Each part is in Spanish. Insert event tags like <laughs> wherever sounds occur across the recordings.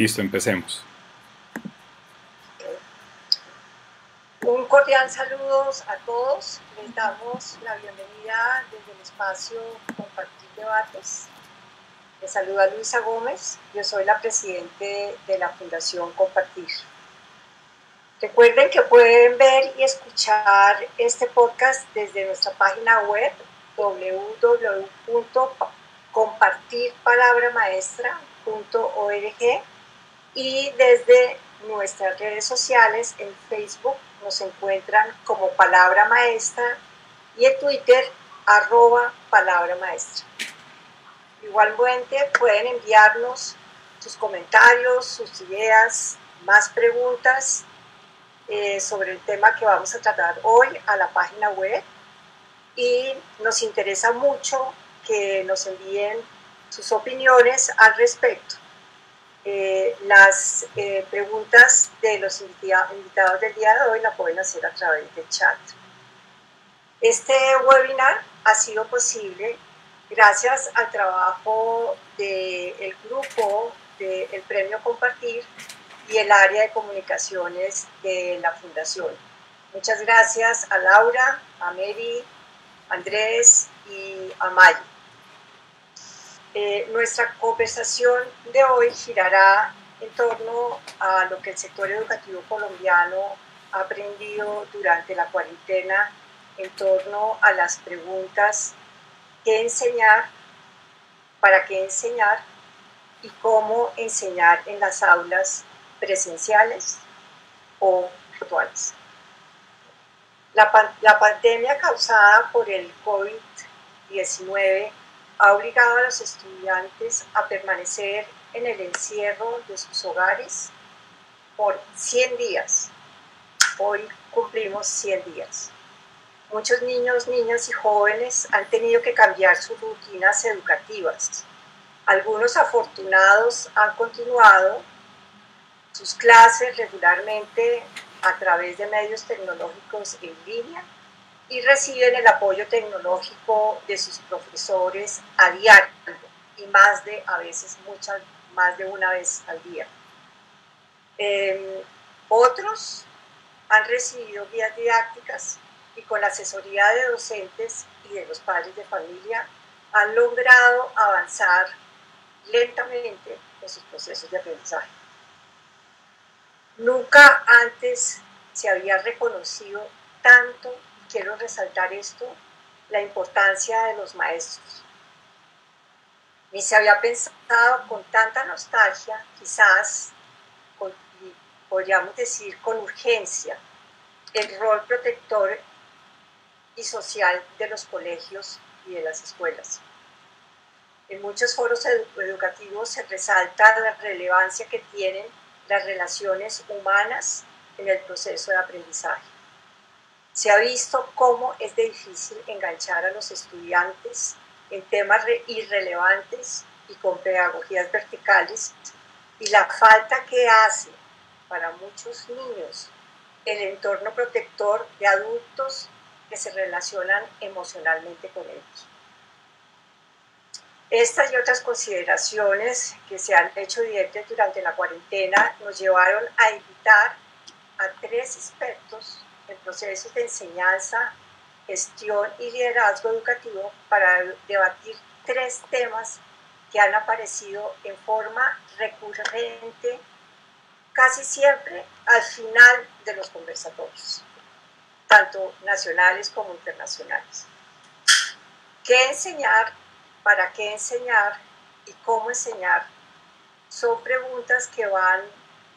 Listo, empecemos. Un cordial saludos a todos. Les damos la bienvenida desde el espacio Compartir Debates. Les saluda Luisa Gómez. Yo soy la presidente de la Fundación Compartir. Recuerden que pueden ver y escuchar este podcast desde nuestra página web www.compartirpalabramaestra.org y desde nuestras redes sociales en Facebook nos encuentran como Palabra Maestra y en Twitter arroba Palabra Maestra. Igualmente pueden enviarnos sus comentarios, sus ideas, más preguntas eh, sobre el tema que vamos a tratar hoy a la página web y nos interesa mucho que nos envíen sus opiniones al respecto. Eh, las eh, preguntas de los invitados del día de hoy la pueden hacer a través del chat. Este webinar ha sido posible gracias al trabajo del grupo del Premio Compartir y el área de comunicaciones de la Fundación. Muchas gracias a Laura, a Mary, a Andrés y a Mayo. Eh, nuestra conversación de hoy girará en torno a lo que el sector educativo colombiano ha aprendido durante la cuarentena en torno a las preguntas qué enseñar, para qué enseñar y cómo enseñar en las aulas presenciales o virtuales. La, la pandemia causada por el COVID-19 ha obligado a los estudiantes a permanecer en el encierro de sus hogares por 100 días. Hoy cumplimos 100 días. Muchos niños, niñas y jóvenes han tenido que cambiar sus rutinas educativas. Algunos afortunados han continuado sus clases regularmente a través de medios tecnológicos en línea y reciben el apoyo tecnológico de sus profesores a diario y más de, a veces, muchas, más de una vez al día. Em, otros han recibido guías didácticas y con la asesoría de docentes y de los padres de familia han logrado avanzar lentamente en sus procesos de aprendizaje. Nunca antes se había reconocido tanto quiero resaltar esto, la importancia de los maestros. Ni se había pensado con tanta nostalgia, quizás, podríamos decir con urgencia, el rol protector y social de los colegios y de las escuelas. En muchos foros educativos se resalta la relevancia que tienen las relaciones humanas en el proceso de aprendizaje. Se ha visto cómo es difícil enganchar a los estudiantes en temas irrelevantes y con pedagogías verticales y la falta que hace para muchos niños el entorno protector de adultos que se relacionan emocionalmente con ellos. Estas y otras consideraciones que se han hecho evidentes durante la cuarentena nos llevaron a invitar a tres expertos en procesos de enseñanza, gestión y liderazgo educativo para debatir tres temas que han aparecido en forma recurrente casi siempre al final de los conversatorios, tanto nacionales como internacionales. ¿Qué enseñar? ¿Para qué enseñar? ¿Y cómo enseñar? Son preguntas que van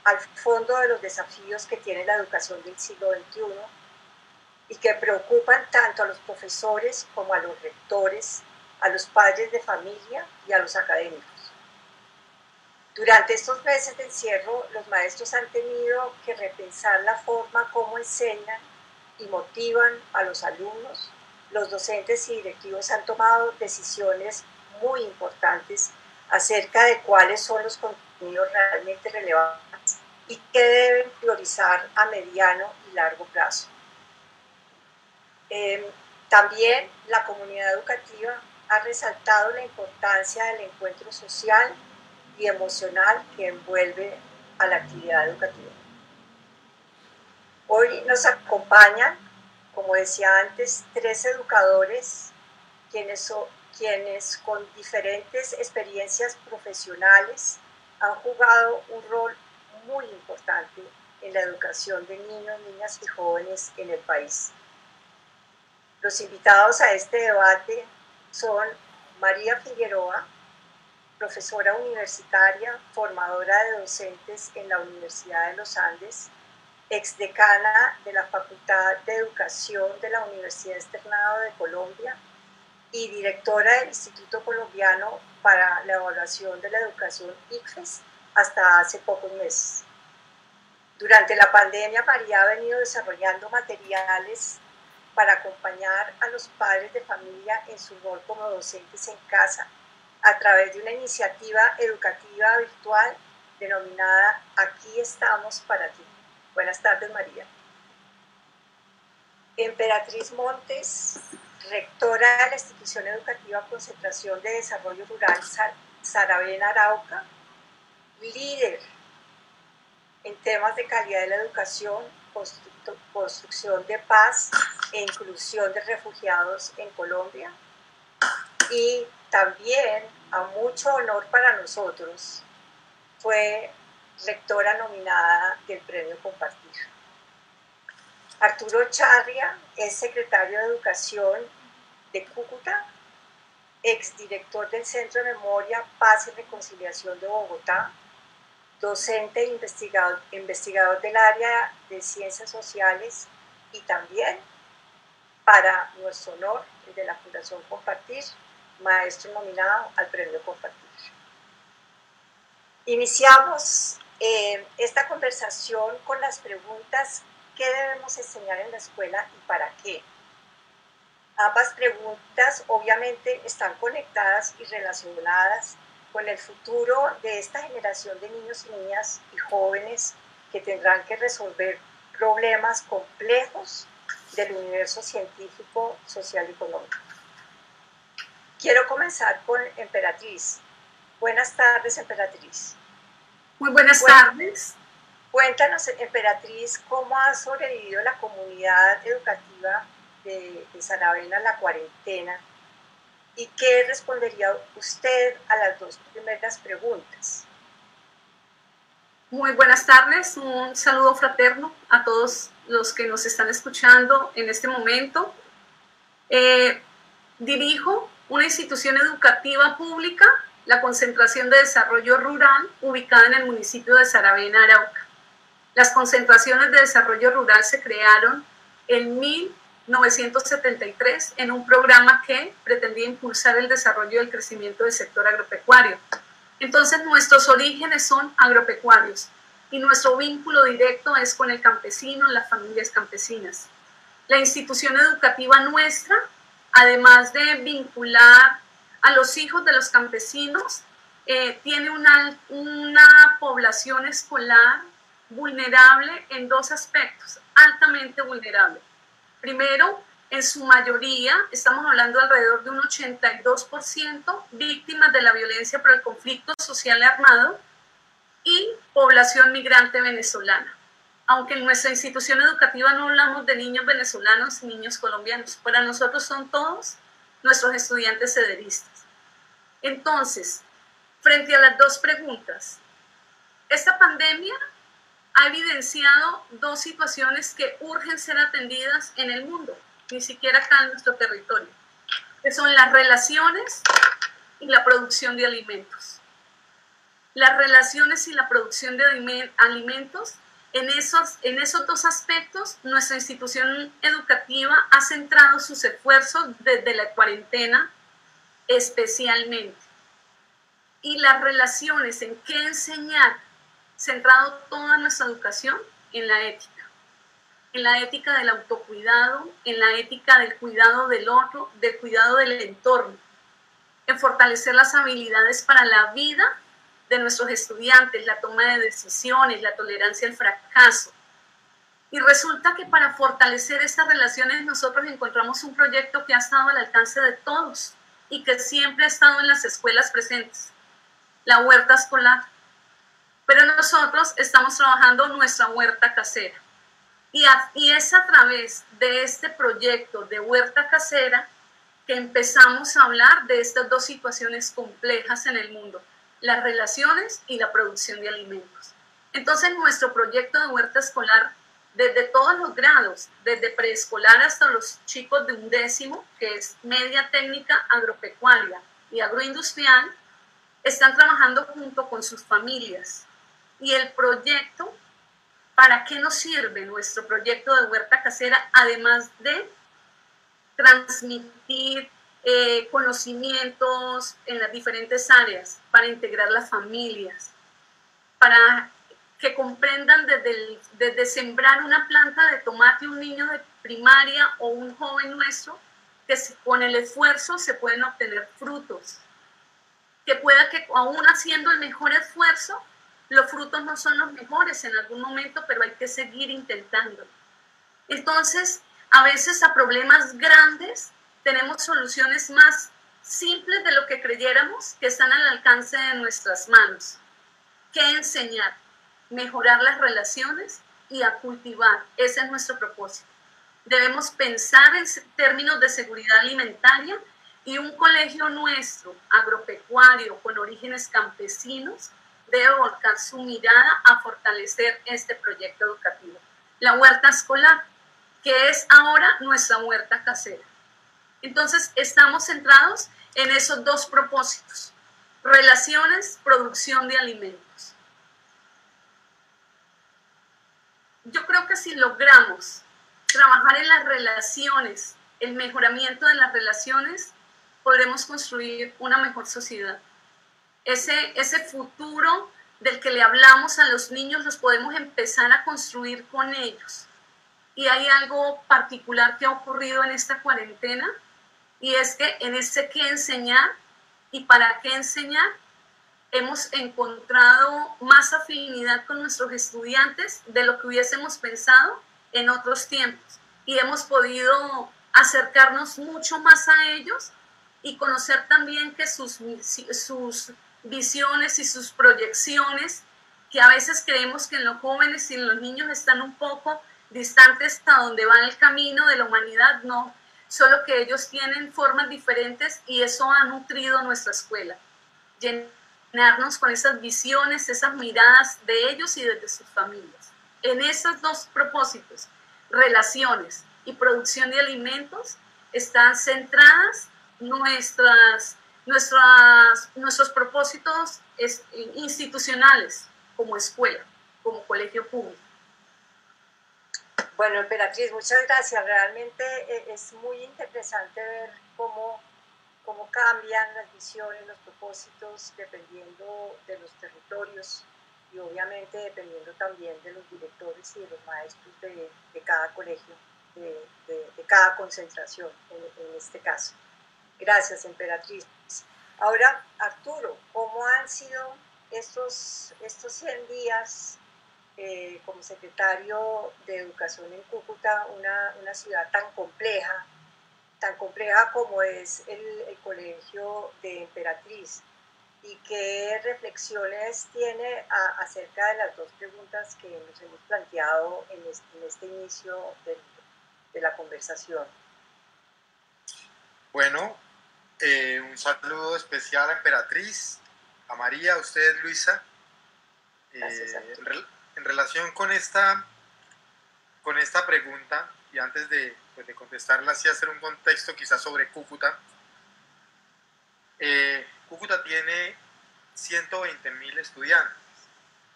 al fondo de los desafíos que tiene la educación del siglo XXI y que preocupan tanto a los profesores como a los rectores, a los padres de familia y a los académicos. Durante estos meses de encierro, los maestros han tenido que repensar la forma como enseñan y motivan a los alumnos. Los docentes y directivos han tomado decisiones muy importantes acerca de cuáles son los contenidos realmente relevantes y qué deben priorizar a mediano y largo plazo. Em, también la comunidad educativa ha resaltado la importancia del encuentro social y emocional que envuelve a la actividad educativa. Hoy nos acompañan, como decía antes, tres educadores quienes, quienes con diferentes experiencias profesionales han jugado un rol muy importante en la educación de niños, niñas y jóvenes en el país. Los invitados a este debate son María Figueroa, profesora universitaria, formadora de docentes en la Universidad de los Andes, exdecana de la Facultad de Educación de la Universidad Externado de Colombia y directora del Instituto Colombiano para la Evaluación de la Educación ICFES hasta hace pocos meses. Durante la pandemia, María ha venido desarrollando materiales para acompañar a los padres de familia en su rol como docentes en casa a través de una iniciativa educativa virtual denominada Aquí estamos para ti. Buenas tardes, María. Emperatriz Montes, rectora de la institución educativa Concentración de Desarrollo Rural Saravena Arauca, líder en temas de calidad de la educación, construcción de paz e inclusión de refugiados en Colombia. Y también, a mucho honor para nosotros, fue rectora nominada del Premio Compartir. Arturo Charria es secretario de Educación de Cúcuta, exdirector del Centro de Memoria, Paz y Reconciliación de Bogotá, docente e investigador, investigador del área de ciencias sociales y también, para nuestro honor, el de la Fundación Compartir, maestro nominado al Premio Compartir. Iniciamos eh, esta conversación con las preguntas ¿qué debemos enseñar en la escuela y para qué? Ambas preguntas obviamente están conectadas y relacionadas con el futuro de esta generación de niños y niñas y jóvenes que tendrán que resolver problemas complejos del universo científico, social y económico. Quiero comenzar con Emperatriz. Buenas tardes, Emperatriz. Muy buenas tardes. Cuéntanos, Emperatriz, cómo ha sobrevivido la comunidad educativa de, de Saravena a la cuarentena ¿Y qué respondería usted a las dos primeras preguntas? Muy buenas tardes, un saludo fraterno a todos los que nos están escuchando en este momento. Eh, dirijo una institución educativa pública, la Concentración de Desarrollo Rural, ubicada en el municipio de Saravena, Arauca. Las concentraciones de desarrollo rural se crearon en 1000 1973 en un programa que pretendía impulsar el desarrollo y el crecimiento del sector agropecuario. Entonces nuestros orígenes son agropecuarios y nuestro vínculo directo es con el campesino, las familias campesinas. La institución educativa nuestra, además de vincular a los hijos de los campesinos, eh, tiene una, una población escolar vulnerable en dos aspectos, altamente vulnerable Primero, en su mayoría, estamos hablando alrededor de un 82% víctimas de la violencia por el conflicto social armado y población migrante venezolana. Aunque en nuestra institución educativa no hablamos de niños venezolanos y niños colombianos, para nosotros son todos nuestros estudiantes cederistas. Entonces, frente a las dos preguntas, esta pandemia ha evidenciado dos situaciones que urgen ser atendidas en el mundo, ni siquiera acá en nuestro territorio, que son las relaciones y la producción de alimentos. Las relaciones y la producción de alimentos, en esos, en esos dos aspectos, nuestra institución educativa ha centrado sus esfuerzos desde la cuarentena especialmente. Y las relaciones en qué enseñar centrado toda nuestra educación en la ética, en la ética del autocuidado, en la ética del cuidado del otro, del cuidado del entorno, en fortalecer las habilidades para la vida de nuestros estudiantes, la toma de decisiones, la tolerancia al fracaso. Y resulta que para fortalecer estas relaciones nosotros encontramos un proyecto que ha estado al alcance de todos y que siempre ha estado en las escuelas presentes la huerta escolar. Pero nosotros estamos trabajando nuestra huerta casera. Y, y es a través de este proyecto de huerta casera que empezamos a hablar de estas dos situaciones complejas en el mundo, las relaciones y la producción de alimentos. Entonces, nuestro proyecto de huerta escolar, desde todos los grados, desde preescolar hasta los chicos de un décimo, que es media técnica agropecuaria y agroindustrial, están trabajando junto con sus familias. Y el proyecto, ¿para qué nos sirve nuestro proyecto de huerta casera? Además de transmitir eh, conocimientos en las diferentes áreas, para integrar las familias, para que comprendan desde, desde sembrar una planta de tomate un niño de primaria o un joven nuestro, que con el esfuerzo se pueden obtener frutos que pueda que aún haciendo el mejor esfuerzo, los frutos no son los mejores en algún momento, pero hay que seguir intentando. Entonces, a veces a problemas grandes tenemos soluciones más simples de lo que creyéramos que están al alcance de nuestras manos. ¿Qué enseñar? Mejorar las relaciones y a cultivar. Ese es nuestro propósito. Debemos pensar en términos de seguridad alimentaria y un colegio nuestro, agropecuario, con orígenes campesinos, debe volcar su mirada a fortalecer este proyecto educativo. La huerta escolar, que es ahora nuestra huerta casera. Entonces, estamos centrados en esos dos propósitos, relaciones, producción de alimentos. Yo creo que si logramos trabajar en las relaciones, el mejoramiento de las relaciones, podremos construir una mejor sociedad. Ese, ese futuro del que le hablamos a los niños los podemos empezar a construir con ellos. Y hay algo particular que ha ocurrido en esta cuarentena y es que en ese qué enseñar y para qué enseñar hemos encontrado más afinidad con nuestros estudiantes de lo que hubiésemos pensado en otros tiempos y hemos podido acercarnos mucho más a ellos y conocer también que sus, sus visiones y sus proyecciones, que a veces creemos que en los jóvenes y en los niños están un poco distantes hasta donde va el camino de la humanidad, no, solo que ellos tienen formas diferentes y eso ha nutrido nuestra escuela. Llenarnos con esas visiones, esas miradas de ellos y desde sus familias. En esos dos propósitos, relaciones y producción de alimentos, están centradas nuestras, nuestras, nuestros propósitos institucionales como escuela, como colegio público. Bueno, Emperatriz, muchas gracias. Realmente eh, es muy interesante ver cómo, cómo cambian las visiones, los propósitos, dependiendo de los territorios y obviamente dependiendo también de los directores y de los maestros de, de cada colegio, de, cada concentración en, en este caso. Gracias, emperatriz. Ahora, Arturo, ¿cómo han sido estos, estos 100 días eh, como secretario de Educación en Cúcuta, una, una, ciudad tan compleja, tan compleja como es el, colegio de Emperatriz? ¿Y qué reflexiones tiene acerca de las dos preguntas que nos hemos planteado en este, este inicio de, de la conversación? Bueno, eh, un saludo especial a Emperatriz, a María, a usted, Luisa. Eh, en, relación con esta, con esta pregunta, y antes de, pues, de contestarla, sí hacer un contexto quizás sobre Cúcuta. Eh, Cúcuta tiene 120 mil estudiantes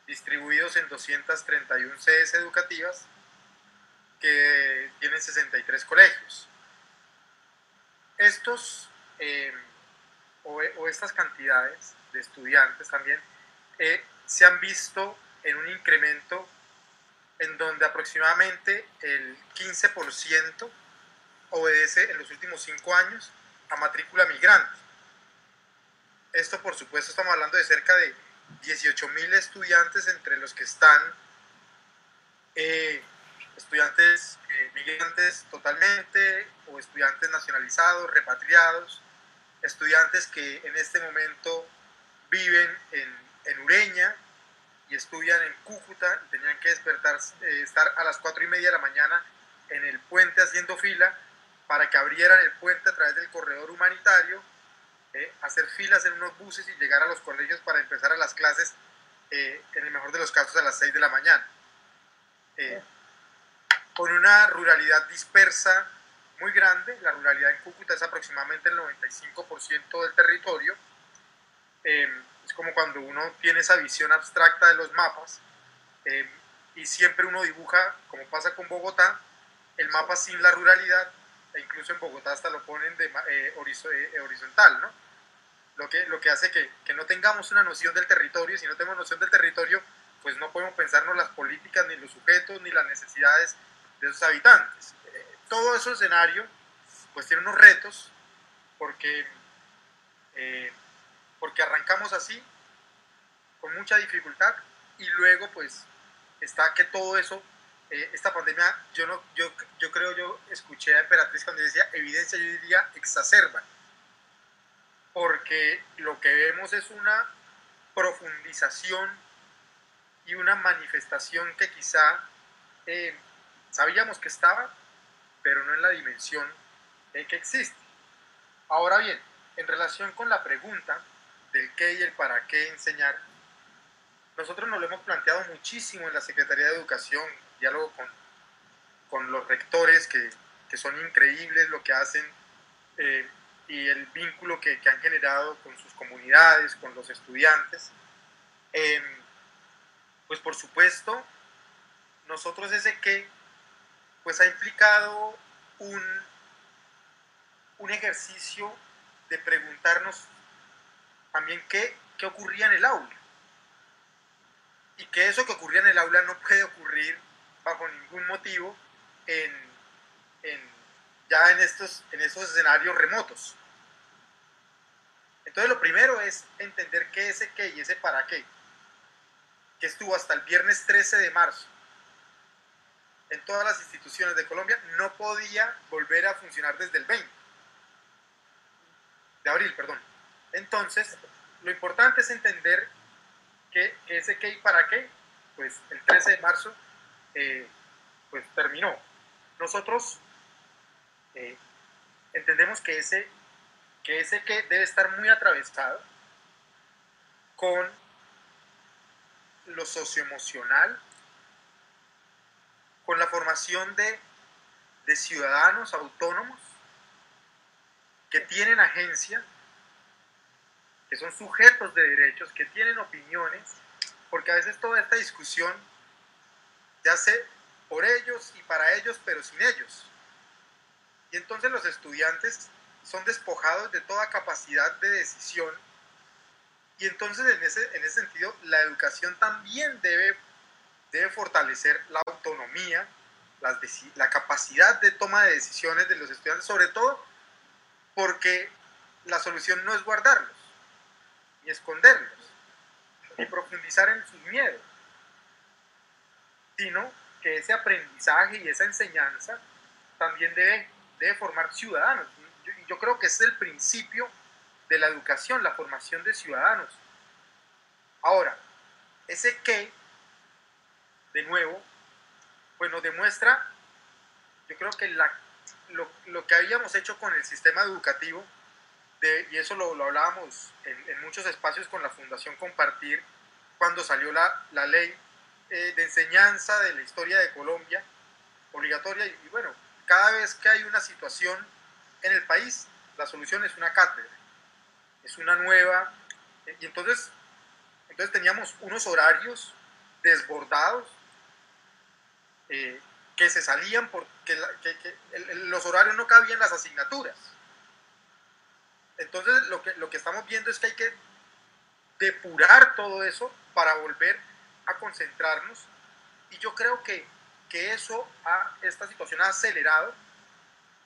distribuidos en 231 sedes educativas que tienen 63 colegios. Estos eh, o, estas cantidades de estudiantes también eh, se han visto en un incremento en donde aproximadamente el 15% obedece en los últimos cinco años a matrícula migrante. Esto, por supuesto, estamos hablando de cerca de 18 mil estudiantes entre los que están eh, estudiantes migrantes totalmente o estudiantes nacionalizados, repatriados, estudiantes que en este momento viven en, en, Ureña y estudian en Cúcuta, tenían que despertar, eh, estar a las cuatro y media de la mañana en el puente haciendo fila para que abrieran el puente a través del corredor humanitario, eh, hacer filas en unos buses y llegar a los colegios para empezar a las clases, eh, en el mejor de los casos, a las 6 de la mañana. con una ruralidad dispersa muy grande, la ruralidad en Cúcuta es aproximadamente el 95% del territorio, em, es como cuando uno tiene esa visión abstracta de los mapas em, y siempre uno dibuja, como pasa con Bogotá, el mapa sin la ruralidad, e incluso en Bogotá hasta lo ponen de, eh, eh, horizontal, ¿no? Lo que, lo que hace que, que, no tengamos una noción del territorio, y si no tenemos noción del territorio, pues no podemos pensarnos las políticas, ni los sujetos, ni las necesidades de esos habitantes. Eh, todo ese escenario, pues tiene unos retos, porque, porque arrancamos así, con mucha dificultad, y luego pues está que todo eso eh, esta pandemia, yo, no, yo, yo creo, yo escuché a Emperatriz cuando decía evidencia, yo diría exacerba, porque lo que vemos es una profundización y una manifestación que quizá eh, sabíamos que estaba, pero no en la dimensión en que existe. Ahora bien, en relación con la pregunta del qué y el para qué enseñar, nosotros nos lo hemos planteado muchísimo en la Secretaría de Educación, diálogo con, con los rectores que, que, son increíbles lo que hacen eh, y el vínculo que, han generado con sus comunidades, con los estudiantes. Em, pues por supuesto, nosotros ese que pues ha implicado un, un ejercicio de preguntarnos también qué, qué ocurría en el aula. Y que eso que ocurría en el aula no puede ocurrir bajo ningún motivo en, ya en estos, en escenarios remotos. Entonces lo primero es entender qué ese qué y ese para qué, que estuvo hasta el viernes 13 de marzo en todas las instituciones de Colombia, no podía volver a funcionar desde el 20 de abril, perdón. Entonces, lo importante es entender que, ese qué y para qué, pues el 13 de marzo eh, pues terminó. Nosotros eh, entendemos que ese, que ese que debe estar muy atravesado con lo socioemocional, con la formación de, de ciudadanos autónomos que tienen agencia, que son sujetos de derechos, que tienen opiniones, porque a veces toda esta discusión ya hace por ellos y para ellos, pero sin ellos. Y entonces los estudiantes son despojados de toda capacidad de decisión. Y entonces en ese, en ese sentido la educación también debe, debe fortalecer la autonomía, la capacidad de toma de decisiones de los estudiantes, sobre todo porque la solución no es guardarlos, ni esconderlos, ni profundizar en sus miedos sino que ese aprendizaje y esa enseñanza también debe, debe formar ciudadanos. Yo, yo creo que ese es el principio de la educación, la formación de ciudadanos. Ahora, ese qué, de nuevo, pues nos demuestra, yo creo que lo, que habíamos hecho con el sistema educativo, y eso lo, lo hablábamos en, muchos espacios con la Fundación Compartir, cuando salió la, la ley eh, de enseñanza de la historia de Colombia, obligatoria, y, bueno, cada vez que hay una situación en el país, la solución es una cátedra, es una nueva, y entonces, entonces teníamos unos horarios desbordados eh, que se salían porque los horarios no cabían las asignaturas. Entonces lo que, lo que estamos viendo es que hay que depurar todo eso para volver a concentrarnos y yo creo que, que eso, esta situación ha acelerado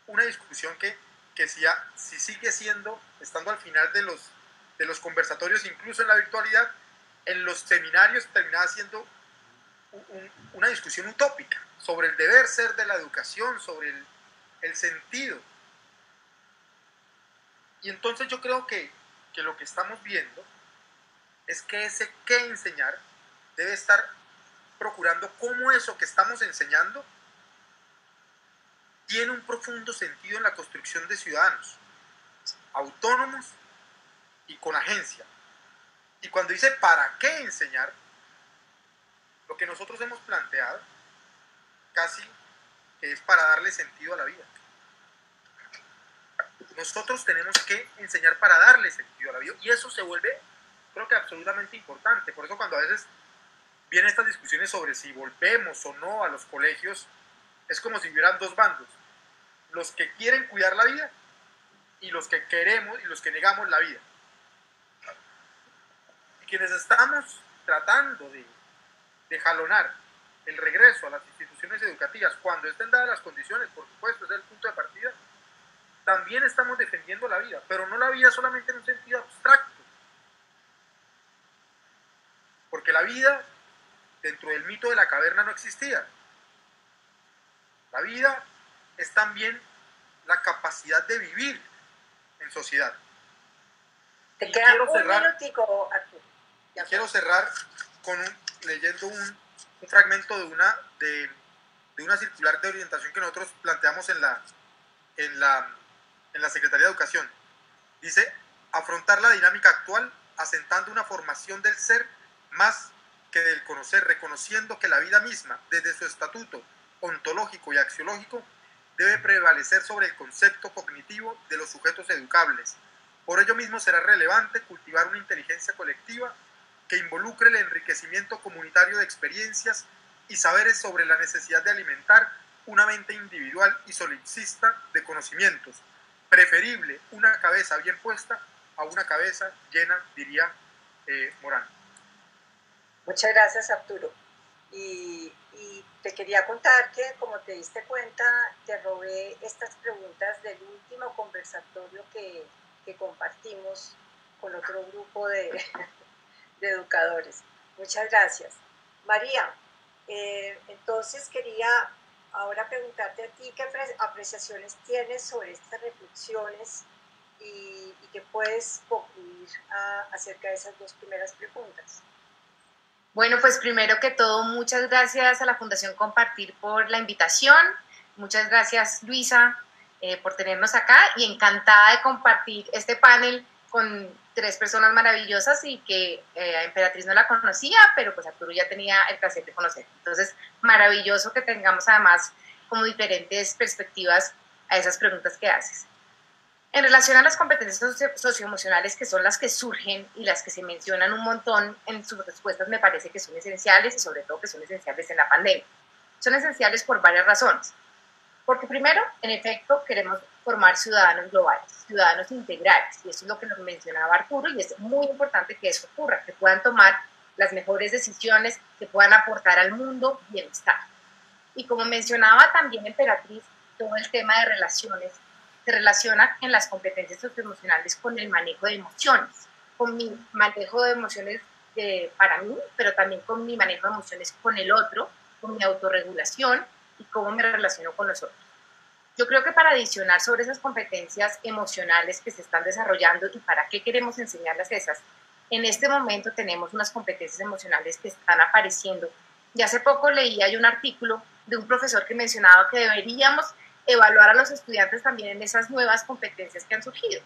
una discusión que, que si, si sigue siendo, estando al final de los, de los conversatorios, incluso en la virtualidad, en los seminarios terminaba siendo una discusión utópica sobre el deber ser de la educación, sobre el, sentido. Y entonces yo creo que, que, lo que estamos viendo es que ese qué enseñar debe estar procurando cómo eso que estamos enseñando tiene un profundo sentido en la construcción de ciudadanos autónomos y con agencia. Y cuando dice para qué enseñar, lo que nosotros hemos planteado casi es para darle sentido a la vida. Nosotros tenemos que enseñar para darle sentido a la vida y eso se vuelve, creo que absolutamente importante. Por eso cuando a veces vienen estas discusiones sobre si volvemos o no a los colegios, es como si hubieran dos bandos. Los que quieren cuidar la vida y los que queremos y los que negamos la vida. Y quienes estamos tratando de, de jalonar el regreso a las instituciones educativas cuando estén dadas las condiciones, por supuesto, es el punto de partida, también estamos defendiendo la vida, pero no la vida solamente en un sentido abstracto. Porque la vida dentro del mito de la caverna no existía. La vida es también la capacidad de vivir en sociedad. Te queda quiero un cerrar, minutico, Quiero cerrar con leyendo un, un, fragmento de una, de, una circular de orientación que nosotros planteamos en la, en, la, en la Secretaría de Educación. Dice, afrontar la dinámica actual asentando una formación del ser más que del conocer, reconociendo que la vida misma, desde su estatuto ontológico y axiológico, debe prevalecer sobre el concepto cognitivo de los sujetos educables. Por ello mismo será relevante cultivar una inteligencia colectiva que involucre el enriquecimiento comunitario de experiencias y saberes sobre la necesidad de alimentar una mente individual y solipsista de conocimientos, preferible una cabeza bien puesta a una cabeza llena, diría eh, Morán. Muchas gracias, Arturo. Y, te quería contar que, como te diste cuenta, te robé estas preguntas del último conversatorio que, que compartimos con otro grupo de, de, educadores. Muchas gracias. María, eh, entonces quería ahora preguntarte a ti qué apreciaciones tienes sobre estas reflexiones y, y qué puedes concluir acerca de esas dos primeras preguntas. Bueno, pues primero que todo, muchas gracias a la Fundación Compartir por la invitación. Muchas gracias, Luisa, eh, por tenernos acá y encantada de compartir este panel con tres personas maravillosas y que eh, a Emperatriz no la conocía, pero pues Arturo ya tenía el placer de conocer. Entonces, maravilloso que tengamos además como diferentes perspectivas a esas preguntas que haces. En relación a las competencias socioemocionales, que son las que surgen y las que se mencionan un montón en sus respuestas, me parece que son esenciales y sobre todo que son esenciales en la pandemia. Son esenciales por varias razones. Porque primero, en efecto, queremos formar ciudadanos globales, ciudadanos integrales, y eso es lo que nos mencionaba Arturo, y es muy importante que eso ocurra, que puedan tomar las mejores decisiones, que puedan aportar al mundo bienestar. Y como mencionaba también Emperatriz, todo el tema de relaciones se relaciona en las competencias socioemocionales con el manejo de emociones, con mi manejo de emociones de, para mí, pero también con mi manejo de emociones con el otro, con mi autorregulación y cómo me relaciono con los otros. Yo creo que para adicionar sobre esas competencias emocionales que se están desarrollando y para qué queremos enseñarlas esas, en este momento tenemos unas competencias emocionales que están apareciendo. Y hace poco leía un artículo de un profesor que mencionaba que deberíamos evaluar a los estudiantes también en esas nuevas competencias que han surgido.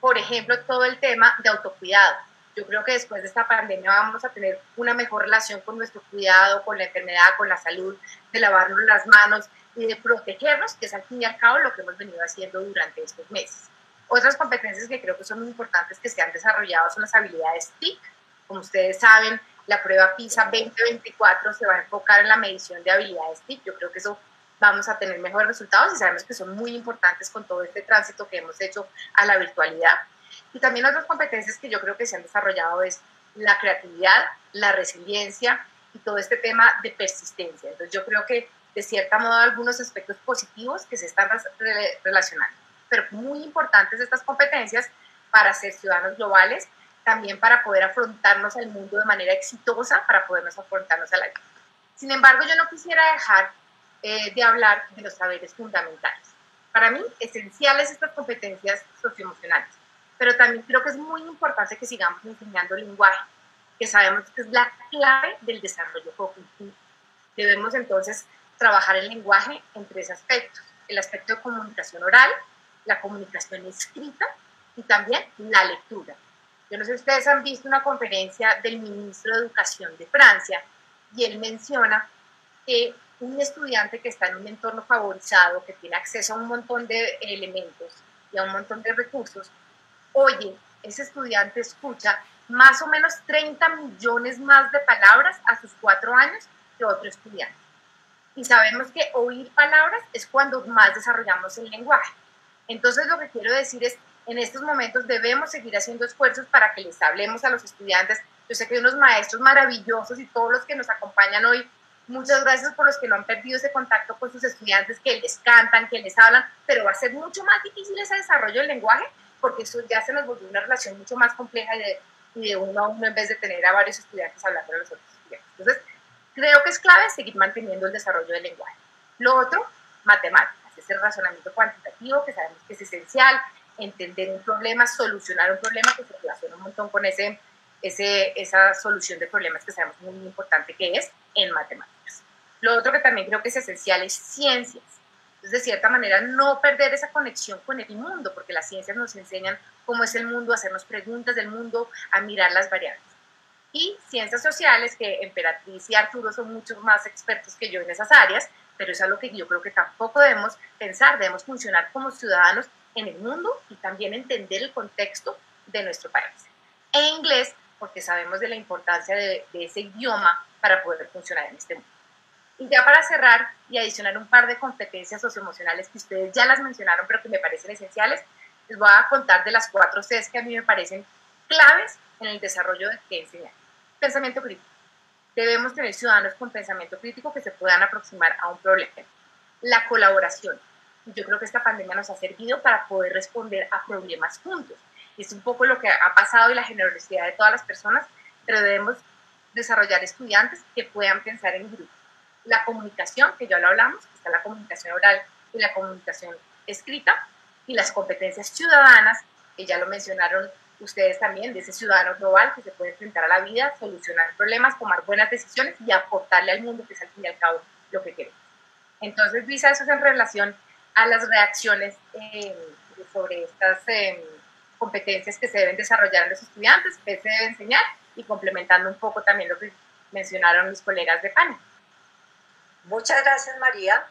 Por ejemplo, todo el tema de autocuidado. Yo creo que después de esta pandemia vamos a tener una mejor relación con nuestro cuidado, con la enfermedad, con la salud, de lavarnos las manos y de protegernos, que es al fin y al cabo lo que hemos venido haciendo durante estos meses. Otras competencias que creo que son muy importantes que se han desarrollado son las habilidades TIC. Como ustedes saben, la prueba PISA 2024 se va a enfocar en la medición de habilidades TIC. Yo creo que eso vamos a tener mejores resultados y sabemos que son muy importantes con todo este tránsito que hemos hecho a la virtualidad. Y también otras competencias que yo creo que se han desarrollado es la creatividad, la resiliencia y todo este tema de persistencia. Entonces yo creo que de cierta modo algunos aspectos positivos que se están relacionando, pero muy importantes estas competencias para ser ciudadanos globales, también para poder afrontarnos al mundo de manera exitosa, para podernos afrontarnos a la vida. Sin embargo, yo no quisiera dejar eh, de hablar de los saberes fundamentales. Para mí, esenciales estas competencias socioemocionales, pero también creo que es muy importante que sigamos enseñando lenguaje. que sabemos que es la clave del desarrollo cognitivo. Debemos entonces trabajar el lenguaje en tres aspectos. El aspecto de comunicación oral, la comunicación escrita y también la lectura. Yo no sé si ustedes han visto una conferencia del ministro de Educación de Francia y él menciona que un estudiante que está en un entorno favorizado, que tiene acceso a un montón de elementos y a un montón de recursos, oye, ese estudiante escucha más o menos 30 millones más de palabras a sus cuatro años que otro estudiante. Y sabemos que oír palabras es cuando más desarrollamos el lenguaje. Entonces lo que quiero decir es, en estos momentos debemos seguir haciendo esfuerzos para que les hablemos a los estudiantes. Yo sé que hay unos maestros maravillosos y todos los que nos acompañan hoy, muchas gracias por los que no han perdido ese contacto con sus estudiantes, que les cantan, que les hablan, pero va a ser mucho más difícil ese desarrollo del lenguaje porque eso ya se nos volvió una relación mucho más compleja de, de uno a uno en vez de tener a varios estudiantes hablando a los otros estudiantes. Entonces, creo que es clave seguir manteniendo el desarrollo del lenguaje. Lo otro, matemáticas, ese razonamiento cuantitativo que sabemos que es esencial, entender un problema, solucionar un problema que se relaciona un montón con ese, ese, esa solución de problemas que sabemos muy importante que es en matemáticas. Lo otro que también creo que es esencial es ciencias. Entonces, de cierta manera, no perder esa conexión con el mundo, porque las ciencias nos enseñan cómo es el mundo, hacernos preguntas del mundo, a mirar las variables. Y ciencias sociales, que Emperatriz y Arturo son muchos más expertos que yo en esas áreas, pero es algo que yo creo que tampoco debemos pensar, debemos funcionar como ciudadanos en el mundo y también entender el contexto de nuestro país. E inglés, porque sabemos de la importancia de, ese idioma para poder funcionar en este mundo. Y ya para cerrar y adicionar un par de competencias socioemocionales que ustedes ya las mencionaron, pero que me parecen esenciales, les voy a contar de las cuatro Cs que a mí me parecen claves en el desarrollo de qué enseñar. Pensamiento crítico. Debemos tener ciudadanos con pensamiento crítico que se puedan aproximar a un problema. La colaboración yo creo que esta pandemia nos ha servido para poder responder a problemas juntos. Es un poco lo que ha pasado y la generosidad de todas las personas, pero debemos desarrollar estudiantes que puedan pensar en grupo. La comunicación, que ya lo hablamos, está la comunicación oral y la comunicación escrita, y las competencias ciudadanas, que ya lo mencionaron ustedes también, de ese ciudadano global que se puede enfrentar a la vida, solucionar problemas, tomar buenas decisiones y aportarle al mundo, que es al fin y al cabo lo que queremos. Entonces, Luisa, eso es en relación a las reacciones eh, sobre estas eh, competencias que se deben desarrollar en los estudiantes, que se debe enseñar y complementando un poco también lo que mencionaron mis colegas de PANA. Muchas gracias María.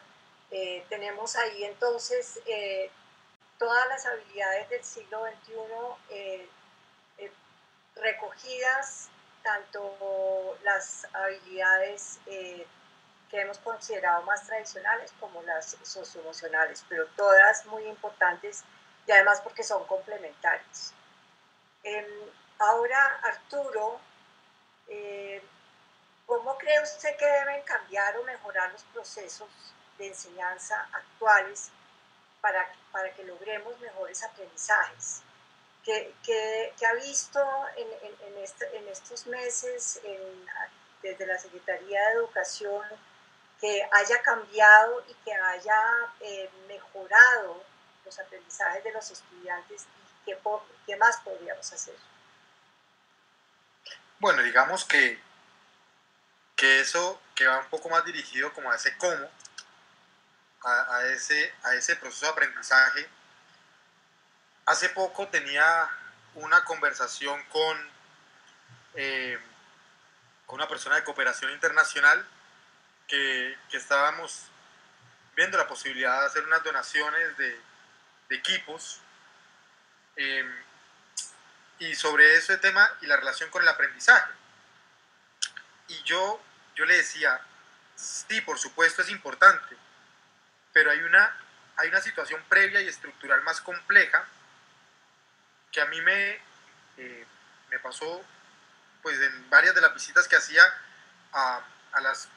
Eh, tenemos ahí entonces todas las habilidades del siglo XXI recogidas, tanto las habilidades que hemos considerado más tradicionales como las socioemocionales, pero todas muy importantes y además porque son complementarias. Em, ahora, Arturo, eh, ¿cómo cree usted que deben cambiar o mejorar los procesos de enseñanza actuales para, para que logremos mejores aprendizajes? ¿Qué, ha visto en, este, estos meses desde la Secretaría de Educación? que haya cambiado y que haya eh, mejorado los aprendizajes de los estudiantes y qué, qué, más podríamos hacer. Bueno, digamos que, que eso que va un poco más dirigido como a ese cómo, a, ese, a ese proceso de aprendizaje. Hace poco tenía una conversación con, eh, con una persona de cooperación internacional que, estábamos viendo la posibilidad de hacer unas donaciones de, equipos em, y sobre ese tema y la relación con el aprendizaje. Y yo, yo le decía, sí, por supuesto es importante, pero hay una, hay una situación previa y estructural más compleja a mí me, eh, me pasó pues en varias de las visitas que hacía a, a las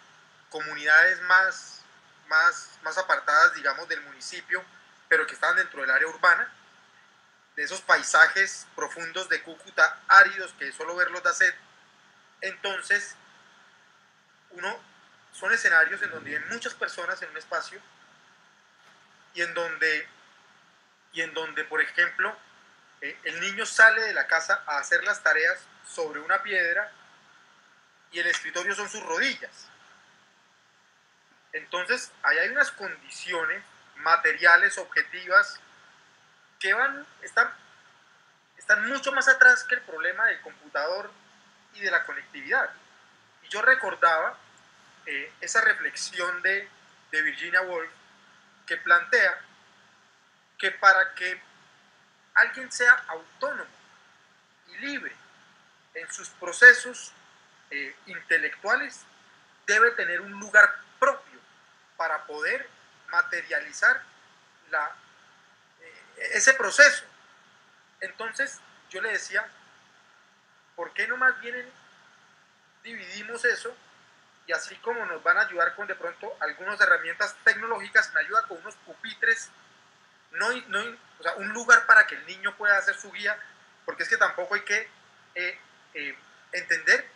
comunidades más, más, más apartadas, digamos, del municipio, pero que estaban dentro del área urbana, de esos paisajes profundos de Cúcuta, áridos, que solo verlos da sed. Entonces, uno, son escenarios en donde hay muchas personas en un espacio y en donde, y en donde por ejemplo, eh, el niño sale de la casa a hacer las tareas sobre una piedra y el escritorio son sus rodillas. Entonces, ahí hay unas condiciones materiales, objetivas, que van, están, están mucho más atrás que el problema del computador y de la conectividad. Y yo recordaba eh, esa reflexión de, de Virginia Woolf que plantea que para que alguien sea autónomo y libre en sus procesos eh, intelectuales, debe tener un lugar propio para poder materializar eh, ese proceso. Entonces, yo le decía, ¿por qué no más bien dividimos eso? Y así como nos van a ayudar con de pronto algunas herramientas tecnológicas, me ayuda con unos pupitres, no, no, o sea, un lugar para que el niño pueda hacer su guía, porque es que tampoco hay que eh, eh, entender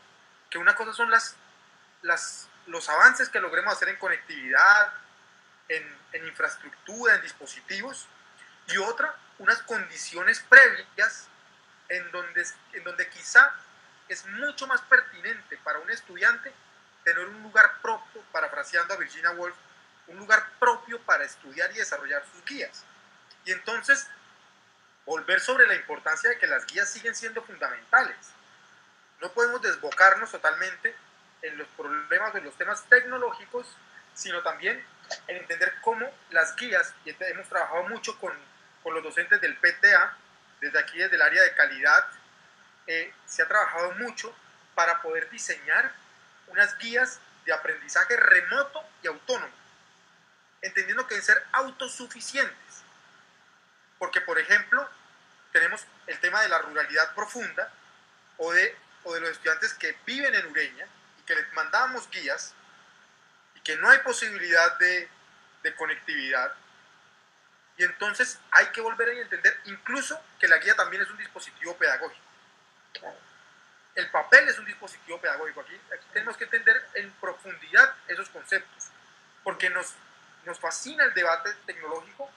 que una cosa son las, los avances que logremos hacer en conectividad, en, en infraestructura, en dispositivos, y otra, unas condiciones previas en donde, en donde quizá es mucho más pertinente para un estudiante tener un lugar propio, parafraseando a Virginia Woolf, un lugar propio para estudiar y desarrollar sus guías. Y entonces, volver sobre la importancia de que las guías siguen siendo fundamentales. No podemos desbocarnos totalmente en los problemas de los temas tecnológicos, sino también en entender cómo las guías, y este, hemos trabajado mucho con, con los docentes del PTA, desde aquí, desde el área de calidad, eh, se ha trabajado mucho para poder diseñar unas guías de aprendizaje remoto y autónomo, entendiendo que deben ser autosuficientes. Porque, por ejemplo, tenemos el tema de la ruralidad profunda o de, o de los estudiantes que viven en Ureña y que les mandamos guías y que no hay posibilidad de, de conectividad. Y entonces hay que volver a entender incluso que la guía también es un dispositivo pedagógico. El papel es un dispositivo pedagógico. Aquí, tenemos que entender en profundidad esos conceptos, porque nos, nos fascina el debate tecnológico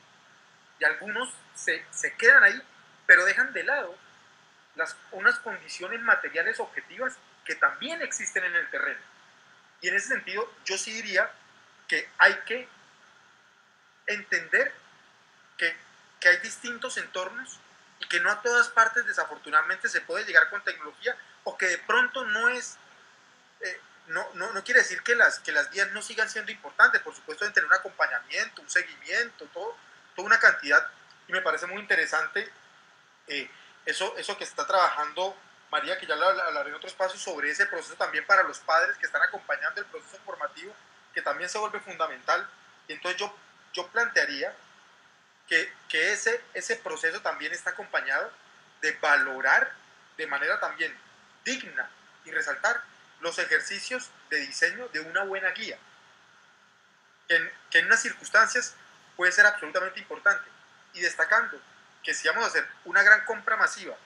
y algunos se, se quedan ahí, pero dejan de lado las, unas condiciones materiales objetivas que también existen en el terreno. Y en ese sentido, yo sí diría que hay que entender que, que hay distintos entornos y que no a todas partes desafortunadamente se puede llegar con tecnología o que de pronto no es, eh, no, no, no, quiere decir que las, que las guías no sigan siendo importantes, por supuesto deben tener un acompañamiento, un seguimiento, todo, toda una cantidad y me parece muy interesante eh, eso, eso que está trabajando María, que ya lo hablaré en otro espacio, sobre ese proceso también para los padres que están acompañando el proceso formativo, que también se vuelve fundamental. Entonces yo, yo plantearía que, que ese, ese proceso también está acompañado de valorar de manera también digna y resaltar los ejercicios de diseño de una buena guía, en, que en unas circunstancias puede ser absolutamente importante, y destacando que si vamos a hacer una gran compra masiva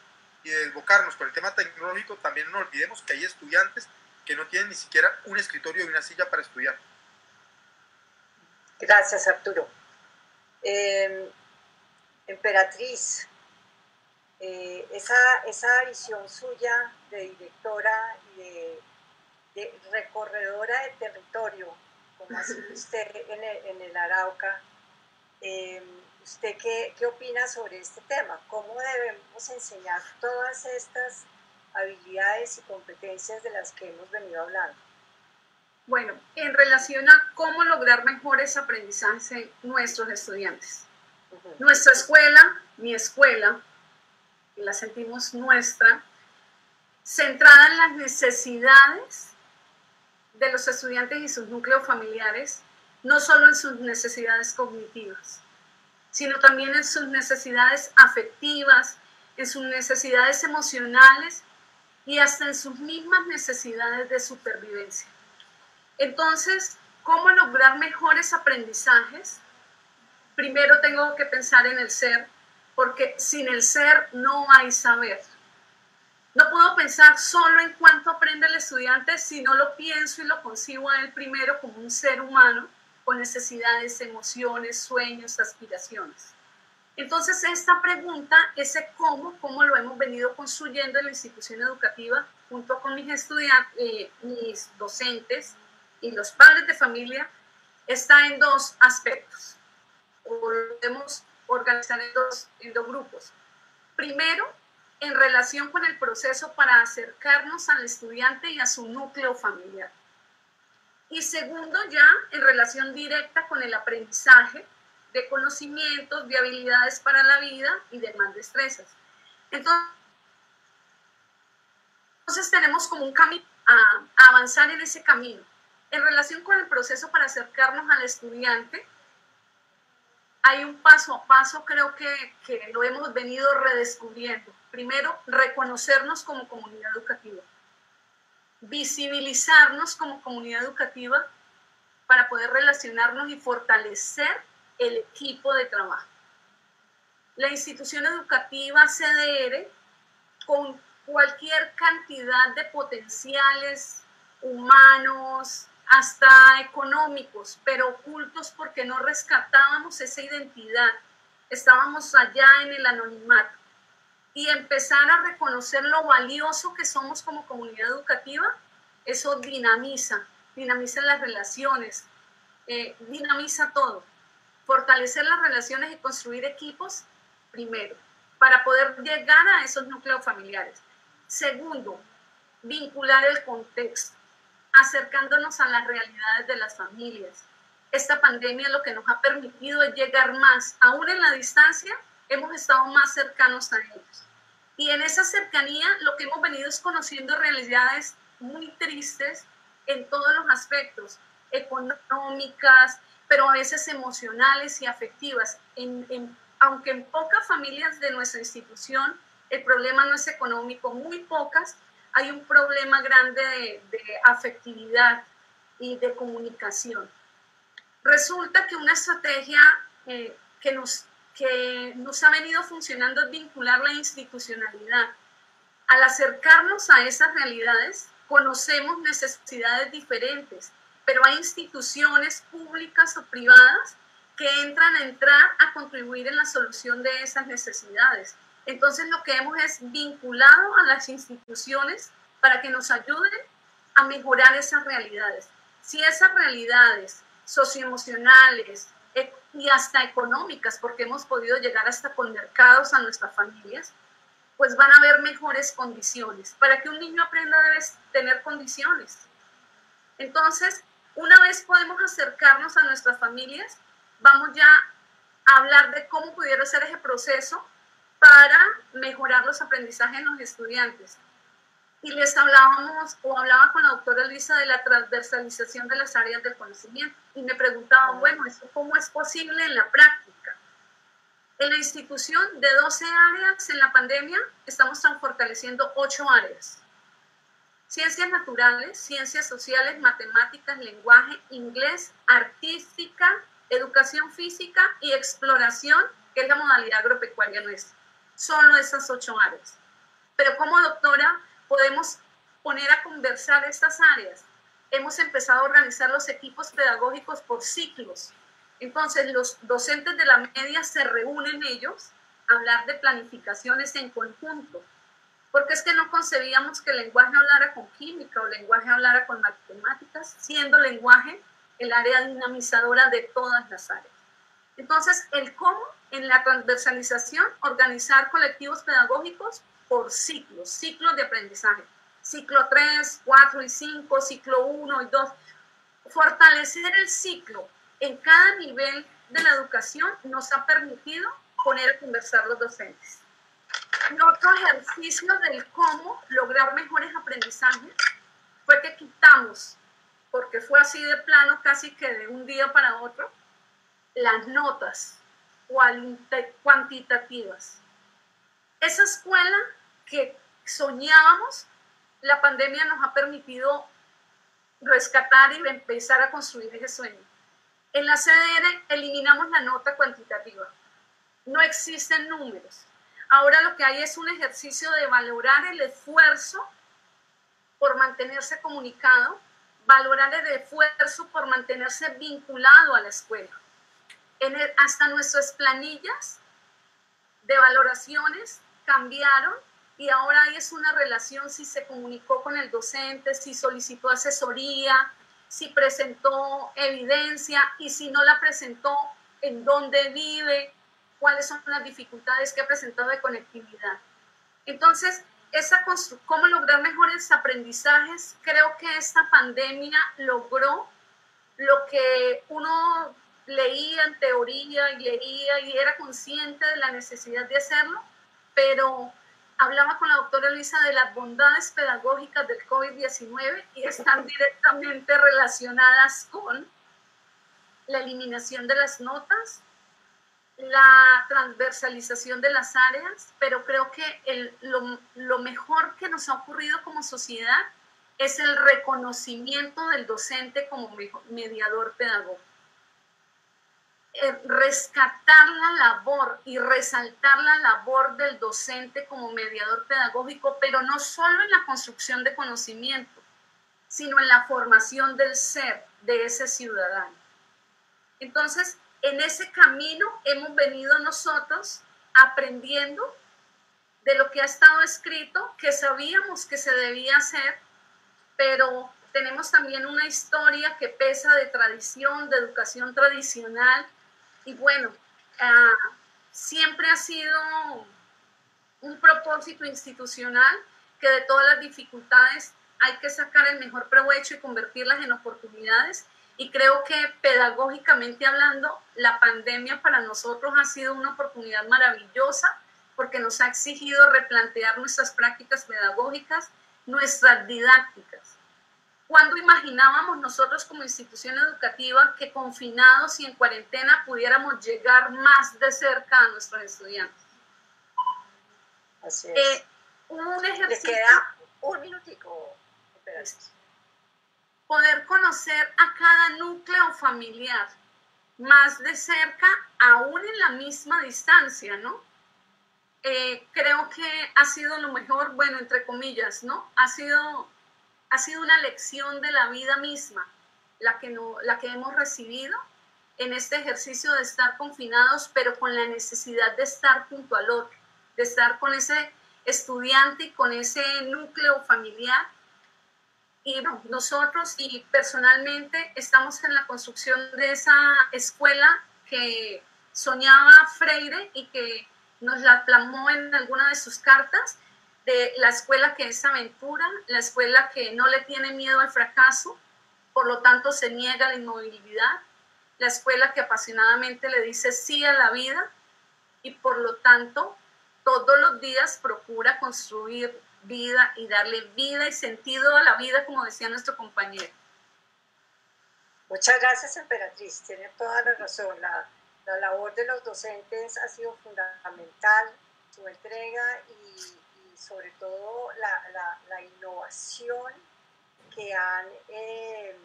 y desbocarnos con el tema tecnológico, también no olvidemos que hay estudiantes que no tienen ni siquiera un escritorio y una silla para estudiar. Gracias, Arturo. Eh, emperatriz, eh, esa, esa visión suya de directora y de, de recorredora de territorio, como ha sido <laughs> usted en el, en el Arauca, eh, ¿usted qué, qué opina sobre este tema? ¿Cómo debemos enseñar todas estas habilidades y competencias de las que hemos venido hablando? Bueno, en relación a cómo lograr mejores aprendizajes en nuestros estudiantes. Nuestra escuela, mi escuela, y la sentimos nuestra, centrada en las necesidades de los estudiantes y sus núcleos familiares, no solo en sus necesidades cognitivas, sino también en sus necesidades afectivas, en sus necesidades emocionales y hasta en sus mismas necesidades de supervivencia. Entonces, ¿cómo lograr mejores aprendizajes? Primero tengo que pensar en el ser, porque sin el ser no hay saber. No puedo pensar solo en cuánto aprende el estudiante si no lo pienso y lo concibo a él primero como un ser humano necesidades, emociones, sueños, aspiraciones. Entonces, esta pregunta, ese cómo, cómo lo hemos venido construyendo en la institución educativa junto con mis estudiantes, eh, mis docentes y los padres de familia, está en dos aspectos. Podemos organizar en dos, en dos grupos. Primero, en relación con el proceso para acercarnos al estudiante y a su núcleo familiar. Y segundo, ya en relación directa con el aprendizaje de conocimientos, de habilidades para la vida y demás destrezas. Entonces, tenemos como un camino a, avanzar en ese camino. En relación con el proceso para acercarnos al estudiante, hay un paso a paso, creo que, que lo hemos venido redescubriendo. Primero, reconocernos como comunidad educativa, visibilizarnos como comunidad educativa para poder relacionarnos y fortalecer el equipo de trabajo. La institución educativa CDR, con cualquier cantidad de potenciales humanos, hasta económicos, pero ocultos porque no rescatábamos esa identidad, estábamos allá en el anonimato. Y empezar a reconocer lo valioso que somos como comunidad educativa, eso dinamiza, dinamiza las relaciones, eh, dinamiza todo fortalecer las relaciones y construir equipos, primero, para poder llegar a esos núcleos familiares. Segundo, vincular el contexto, acercándonos a las realidades de las familias. Esta pandemia lo que nos ha permitido es llegar más, aún en la distancia, hemos estado más cercanos a ellos. Y en esa cercanía lo que hemos venido es conociendo realidades muy tristes en todos los aspectos, económicas, pero a veces emocionales y afectivas. En, aunque en pocas familias de nuestra institución el problema no es económico, muy pocas, hay un problema grande de, afectividad y de comunicación. Resulta que una estrategia eh, que, nos, que nos ha venido funcionando es vincular la institucionalidad. Al acercarnos a esas realidades, conocemos necesidades diferentes pero hay instituciones públicas o privadas que entran a entrar a contribuir en la solución de esas necesidades. Entonces lo que hemos es vinculado a las instituciones para que nos ayuden a mejorar esas realidades. Si esas realidades socioemocionales y hasta económicas, porque hemos podido llegar hasta con mercados a nuestras familias, pues van a haber mejores condiciones. Para que un niño aprenda debe tener condiciones. Entonces, una vez podemos acercarnos a nuestras familias, vamos ya a hablar de cómo pudiera ser ese proceso para mejorar los aprendizajes en los estudiantes. Y les hablábamos, o hablaba con la doctora Luisa de la transversalización de las áreas del conocimiento. Y me preguntaba, bueno, ¿eso cómo es posible en la práctica? En la institución de 12 áreas en la pandemia, estamos fortaleciendo 8 áreas ciencias naturales, ciencias sociales, matemáticas, lenguaje, inglés, artística, educación física y exploración, que es la modalidad agropecuaria nuestra. Solo esas ocho áreas. Pero como doctora podemos poner a conversar estas áreas. Hemos empezado a organizar los equipos pedagógicos por ciclos. Entonces los docentes de la media se reúnen ellos a hablar de planificaciones en conjunto porque es que no concebíamos que el lenguaje hablara con química o el lenguaje hablara con matemáticas, siendo el lenguaje el área dinamizadora de todas las áreas. Entonces, el cómo en la transversalización organizar colectivos pedagógicos por ciclos, ciclos de aprendizaje, ciclo 3, 4 y 5, ciclo 1 y 2. Fortalecer el ciclo en cada nivel de la educación nos ha permitido poner a conversar los docentes otro ejercicio del cómo lograr mejores aprendizajes fue que quitamos, porque fue así de plano casi que de un día para otro, las notas cuantitativas. Esa escuela que soñábamos, la pandemia nos ha permitido rescatar y empezar a construir ese sueño. En la CDR eliminamos la nota cuantitativa. No existen números. Ahora lo que hay es un ejercicio de valorar el esfuerzo por mantenerse comunicado, valorar el esfuerzo por mantenerse vinculado a la escuela. En hasta nuestras planillas de valoraciones cambiaron y ahora es una relación si se comunicó con el docente, si solicitó asesoría, si presentó evidencia y si no la presentó, en dónde vive, cuáles son las dificultades que ha presentado de conectividad. Entonces, esa cómo lograr mejores aprendizajes, creo que esta pandemia logró lo que uno leía en teoría y leía y era consciente de la necesidad de hacerlo, pero hablaba con la doctora Luisa de las bondades pedagógicas del COVID-19 y están <laughs> directamente relacionadas con la eliminación de las notas, la transversalización de las áreas, pero creo que lo, lo mejor que nos ha ocurrido como sociedad es el reconocimiento del docente como mediador pedagógico. Eh, rescatar la labor y resaltar la labor del docente como mediador pedagógico, pero no solo en la construcción de conocimiento, sino en la formación del ser de ese ciudadano. Entonces, en ese camino hemos venido nosotros aprendiendo de lo que ha estado escrito, que sabíamos que se debía hacer, pero tenemos también una historia que pesa de tradición, de educación tradicional, y bueno, ah, siempre ha sido un propósito institucional que de todas las dificultades hay que sacar el mejor provecho y convertirlas en oportunidades. Y creo que pedagógicamente hablando, la pandemia para nosotros ha sido una oportunidad maravillosa porque nos ha exigido replantear nuestras prácticas pedagógicas, nuestras didácticas. ¿Cuándo imaginábamos nosotros como institución educativa que confinados y en cuarentena pudiéramos llegar más de cerca a nuestros estudiantes? Así es. Eh, un ejercicio. Le queda un minutico. Poder conocer a cada núcleo familiar más de cerca, aún en la misma distancia, ¿no? Eh, creo que ha sido lo mejor, bueno, entre comillas, ¿no? Ha sido ha sido una lección de la vida misma la que, no, la que hemos recibido en este ejercicio de estar confinados, pero con la necesidad de estar junto al otro, de estar con ese estudiante y con ese núcleo familiar. Y nosotros y personalmente estamos en la construcción de esa escuela que soñaba Freire y que nos la plasmó en alguna de sus cartas de la escuela que es aventura, la escuela que no le tiene miedo al fracaso, por lo tanto se niega la inmovilidad, la escuela que apasionadamente le dice sí a la vida y por lo tanto todos los días procura construir vida y darle vida y sentido a la vida, como decía nuestro compañero. Muchas gracias, Emperatriz. Tiene toda la razón. La, la labor de los docentes ha sido fundamental, su entrega y sobre todo la, innovación que han, eh,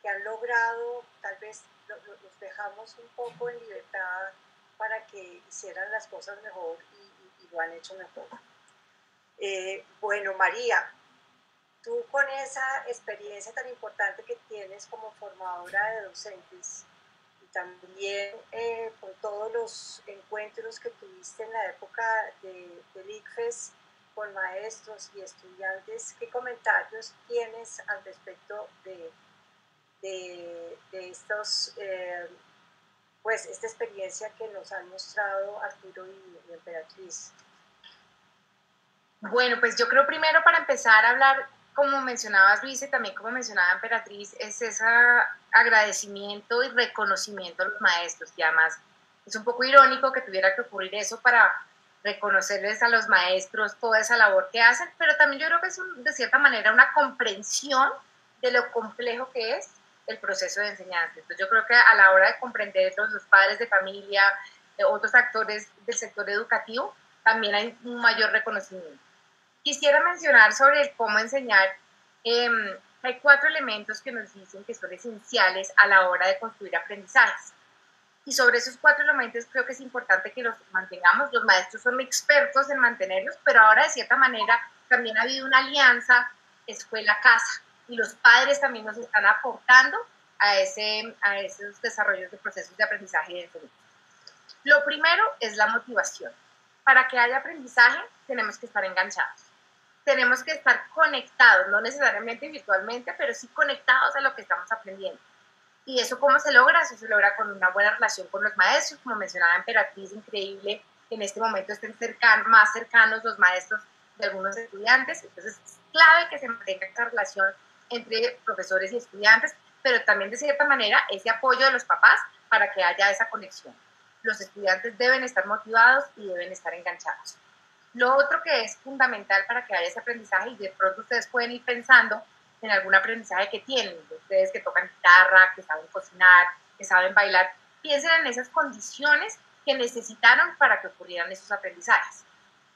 que han logrado, tal vez los, dejamos un poco en libertad para que hicieran las cosas mejor y, lo han hecho mejor. Eh, bueno, María, tú con esa experiencia tan importante que tienes como formadora de docentes y también eh, con todos los encuentros que tuviste en la época de, del ICFES, con maestros y estudiantes, ¿qué comentarios tienes al respecto de, de, estos, eh, pues, esta experiencia que nos han mostrado Arturo y, Emperatriz? Bueno, pues yo creo primero para empezar a hablar, como mencionabas Luis y también como mencionaba Emperatriz, es ese agradecimiento y reconocimiento a los maestros y además es un poco irónico que tuviera que ocurrir eso para reconocerles a los maestros toda esa labor que hacen, pero también yo creo que es de cierta manera una comprensión de lo complejo que es el proceso de enseñanza. Entonces yo creo que a la hora de comprenderlos, los padres de familia, otros actores del sector educativo, también hay un mayor reconocimiento. Quisiera mencionar sobre el cómo enseñar. Eh, hay cuatro elementos que nos dicen que son esenciales a la hora de construir aprendizajes. Y sobre esos cuatro elementos creo que es importante que los mantengamos. Los maestros son expertos en mantenerlos, pero ahora de cierta manera también ha habido una alianza escuela-casa y los padres también nos están aportando a, ese, a esos desarrollos de procesos de aprendizaje y de Lo primero es la motivación. para que haya aprendizaje tenemos que estar enganchados. Tenemos que estar conectados, no necesariamente virtualmente, pero sí conectados a lo que estamos aprendiendo. ¿Y eso cómo se logra? Eso se logra con una buena relación con los maestros, como mencionaba Emperatriz, increíble en este momento estén cercan, más cercanos los maestros de algunos estudiantes. Entonces es clave que se mantenga esa relación entre profesores y estudiantes, pero también de cierta manera ese apoyo de los papás para que haya esa conexión. Los estudiantes deben estar motivados y deben estar enganchados. Lo otro que es fundamental para que haya ese aprendizaje, y de pronto ustedes pueden ir pensando en algún aprendizaje que tienen, ustedes que tocan guitarra, que saben cocinar, que saben bailar, piensen en esas condiciones que necesitaron para que ocurrieran esos aprendizajes.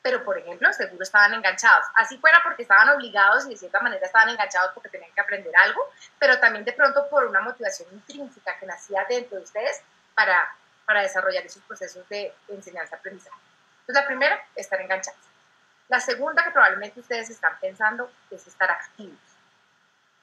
Pero, por ejemplo, seguro estaban enganchados. Así fuera porque estaban obligados y de cierta manera estaban enganchados porque tenían que aprender algo, pero también de pronto por una motivación intrínseca que nacía dentro de ustedes para, para desarrollar esos procesos de enseñanza-aprendizaje. Entonces, la primera, estar enganchados. La segunda que probablemente ustedes están pensando es estar activos,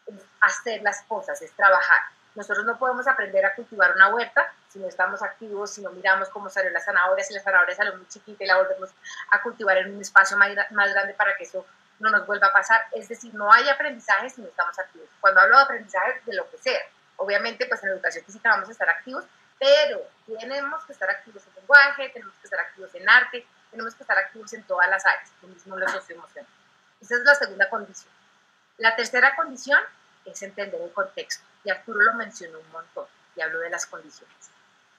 es hacer las cosas, es trabajar. Nosotros no podemos aprender a cultivar una huerta si no estamos activos, si no miramos cómo salió la zanahoria, si la zanahoria salió muy chiquita y la volvemos a cultivar en un espacio más, más grande para que eso no nos vuelva a pasar. Es decir, no hay aprendizaje si no estamos activos. Cuando hablo de aprendizaje, de lo que sea. Obviamente, pues en educación física vamos a estar activos, pero tenemos que estar activos en lenguaje, tenemos que estar activos en arte, tenemos que estar activos en todas las áreas, lo mismo en lo socioemocional. Esa es la segunda condición. La tercera condición es entender el contexto, y Arturo lo mencionó un montón, y habló de las condiciones.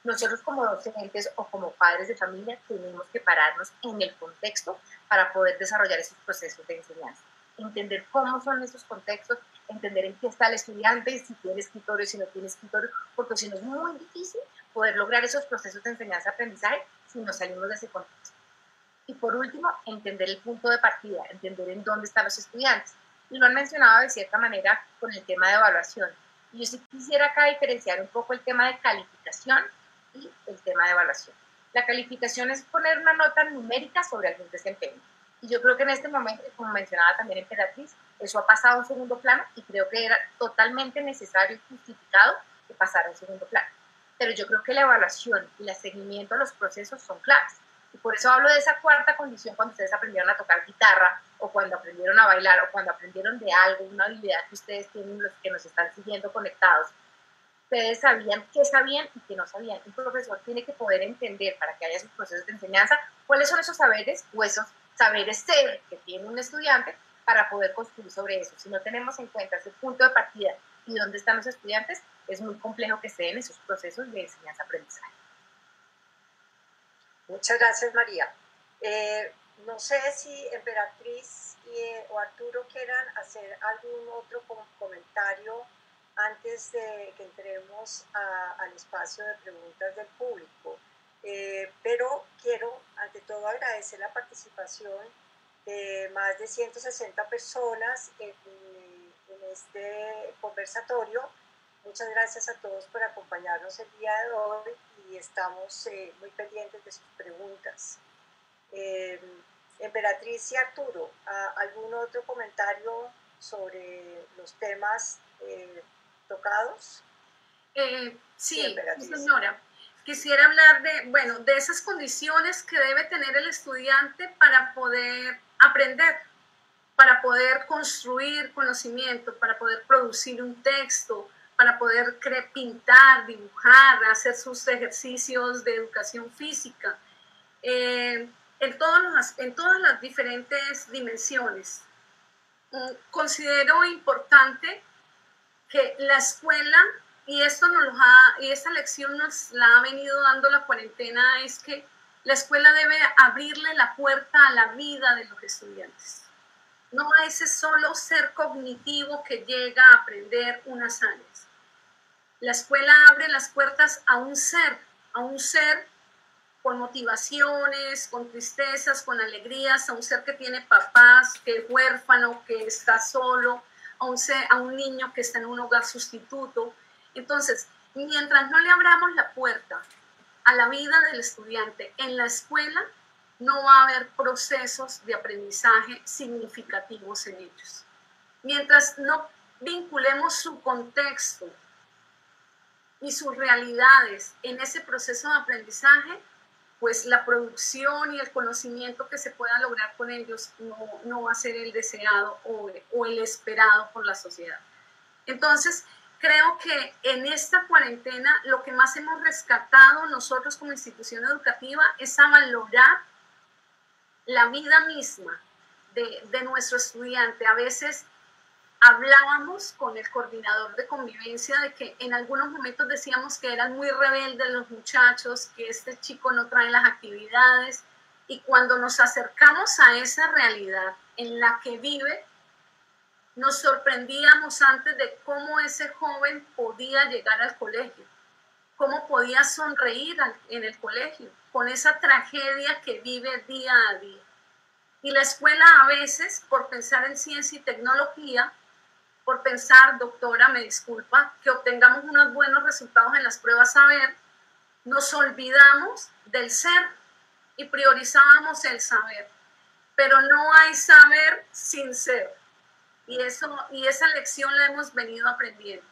Nosotros como docentes o como padres de familia tenemos que pararnos en el contexto para poder desarrollar esos procesos de enseñanza. Entender cómo son esos contextos, entender en qué está el estudiante, si tiene escritorio, si no tiene escritorio, porque si no es muy difícil poder lograr esos procesos de enseñanza-aprendizaje si no salimos de ese contexto. Y por último, entender el punto de partida, entender en dónde están los estudiantes. Y lo han mencionado de cierta manera con el tema de evaluación. Y yo sí quisiera acá diferenciar un poco el tema de calificación y el tema de evaluación. La calificación es poner una nota numérica sobre algún desempeño. Y yo creo que en este momento, como mencionaba también Emperatriz, eso ha pasado a un segundo plano y creo que era totalmente necesario y justificado que pasara a un segundo plano. Pero yo creo que la evaluación y el seguimiento a los procesos son claves. Y por eso hablo de esa cuarta condición cuando ustedes aprendieron a tocar guitarra o cuando aprendieron a bailar o cuando aprendieron de algo, una habilidad que ustedes tienen, los que nos están siguiendo conectados, ustedes sabían qué sabían y qué no sabían. Un profesor tiene que poder entender para que haya esos procesos de enseñanza cuáles son esos saberes o esos saberes ser que tiene un estudiante para poder construir sobre eso. Si no tenemos en cuenta ese punto de partida y dónde están los estudiantes, es muy complejo que se den esos procesos de enseñanza-aprendizaje. Muchas gracias, María. Eh, no sé si Emperatriz y, o Arturo quieran hacer algún otro comentario antes de que entremos al espacio de preguntas del público. Eh, pero quiero, ante todo, agradecer la participación de más de 160 personas en, en este conversatorio. Muchas gracias a todos por acompañarnos el día de hoy y estamos eh, muy pendientes de sus preguntas. Eh, Emperatriz y Arturo, ¿algún otro comentario sobre los temas tocados? Eh, sí, señora. Quisiera hablar de, bueno, de esas condiciones que debe tener el estudiante para poder aprender, para poder construir conocimiento, para poder producir un texto, para poder pintar, dibujar, hacer sus ejercicios de educación física, eh, en, todos en todas las diferentes dimensiones. Mm, considero importante que la escuela, y esto nos ha, y esta lección nos la ha venido dando la cuarentena, es que la escuela debe abrirle la puerta a la vida de los estudiantes. No a ese solo ser cognitivo que llega a aprender unas áreas. La escuela abre las puertas a un ser, a un ser con motivaciones, con tristezas, con alegrías, a un ser que tiene papás, que es huérfano, que está solo, a un, a un niño que está en un hogar sustituto. Entonces, mientras no le abramos la puerta a la vida del estudiante en la escuela, no va a haber procesos de aprendizaje significativos en ellos. Mientras no vinculemos su contexto y sus realidades en ese proceso de aprendizaje, pues la producción y el conocimiento que se pueda lograr con ellos no, va a ser el deseado o, o el esperado por la sociedad. Entonces, creo que en esta cuarentena lo que más hemos rescatado nosotros como institución educativa es a valorar la vida misma de, de nuestro estudiante. A veces hablábamos con el coordinador de convivencia de que en algunos momentos decíamos que eran muy rebeldes los muchachos, que este chico no trae las actividades y cuando nos acercamos a esa realidad en la que vive, nos sorprendíamos antes de cómo ese joven podía llegar al colegio, cómo podía sonreír en el colegio, con esa tragedia que vive día a día. Y la escuela a veces, por pensar en ciencia y tecnología, por pensar, doctora, me disculpa, que obtengamos unos buenos resultados en las pruebas saber, nos olvidamos del ser y priorizábamos el saber. Pero no hay saber sin ser. Y, eso, y esa lección la hemos venido aprendiendo.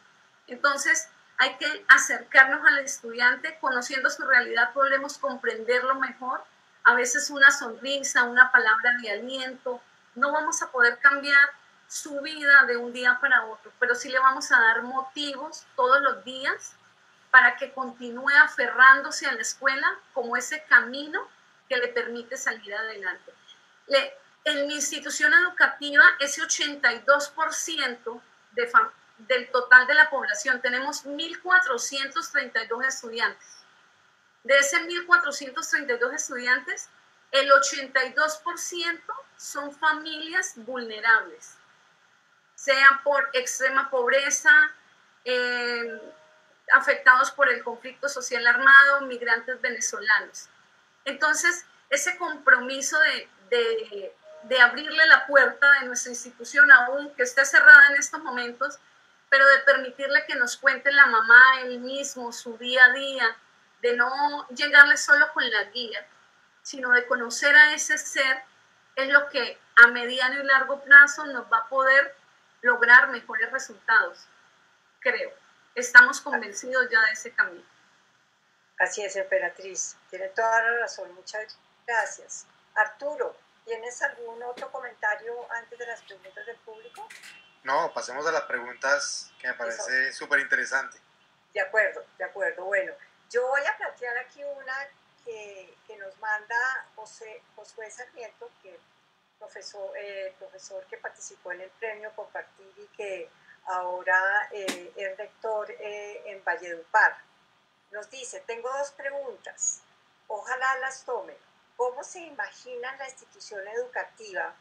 Entonces, hay que acercarnos al estudiante, conociendo su realidad podemos comprenderlo mejor. A veces una sonrisa, una palabra de aliento, no vamos a poder cambiar su vida de un día para otro, pero sí le vamos a dar motivos todos los días para que continúe aferrándose a la escuela como ese camino que le permite salir adelante. En mi institución educativa, ese 82% de, del total de la población, tenemos 1.432 estudiantes. De ese 1.432 estudiantes, el 82% son familias vulnerables sean por extrema pobreza, eh, afectados por el conflicto social armado, migrantes venezolanos. Entonces, ese compromiso de, de, abrirle la puerta de nuestra institución, aún que esté cerrada en estos momentos, pero de permitirle que nos cuente la mamá, él mismo, su día a día, de no llegarle solo con la guía, sino de conocer a ese ser, es lo que a mediano y largo plazo nos va a poder lograr mejores resultados, creo. Estamos convencidos ya de ese camino. Así es, emperatriz. Tiene toda la razón. Muchas gracias. Arturo, ¿tienes algún otro comentario antes de las preguntas del público? No, pasemos a las preguntas que me parece súper interesante. De acuerdo, de acuerdo. Bueno, yo voy a plantear aquí una que, que nos manda José, Josué Sarmiento, que profesor, eh, profesor que participó en el premio Compartir y que ahora eh, es rector eh, en Valledupar. Nos dice, tengo dos preguntas, ojalá las tomen. ¿Cómo se imaginan la institución educativa,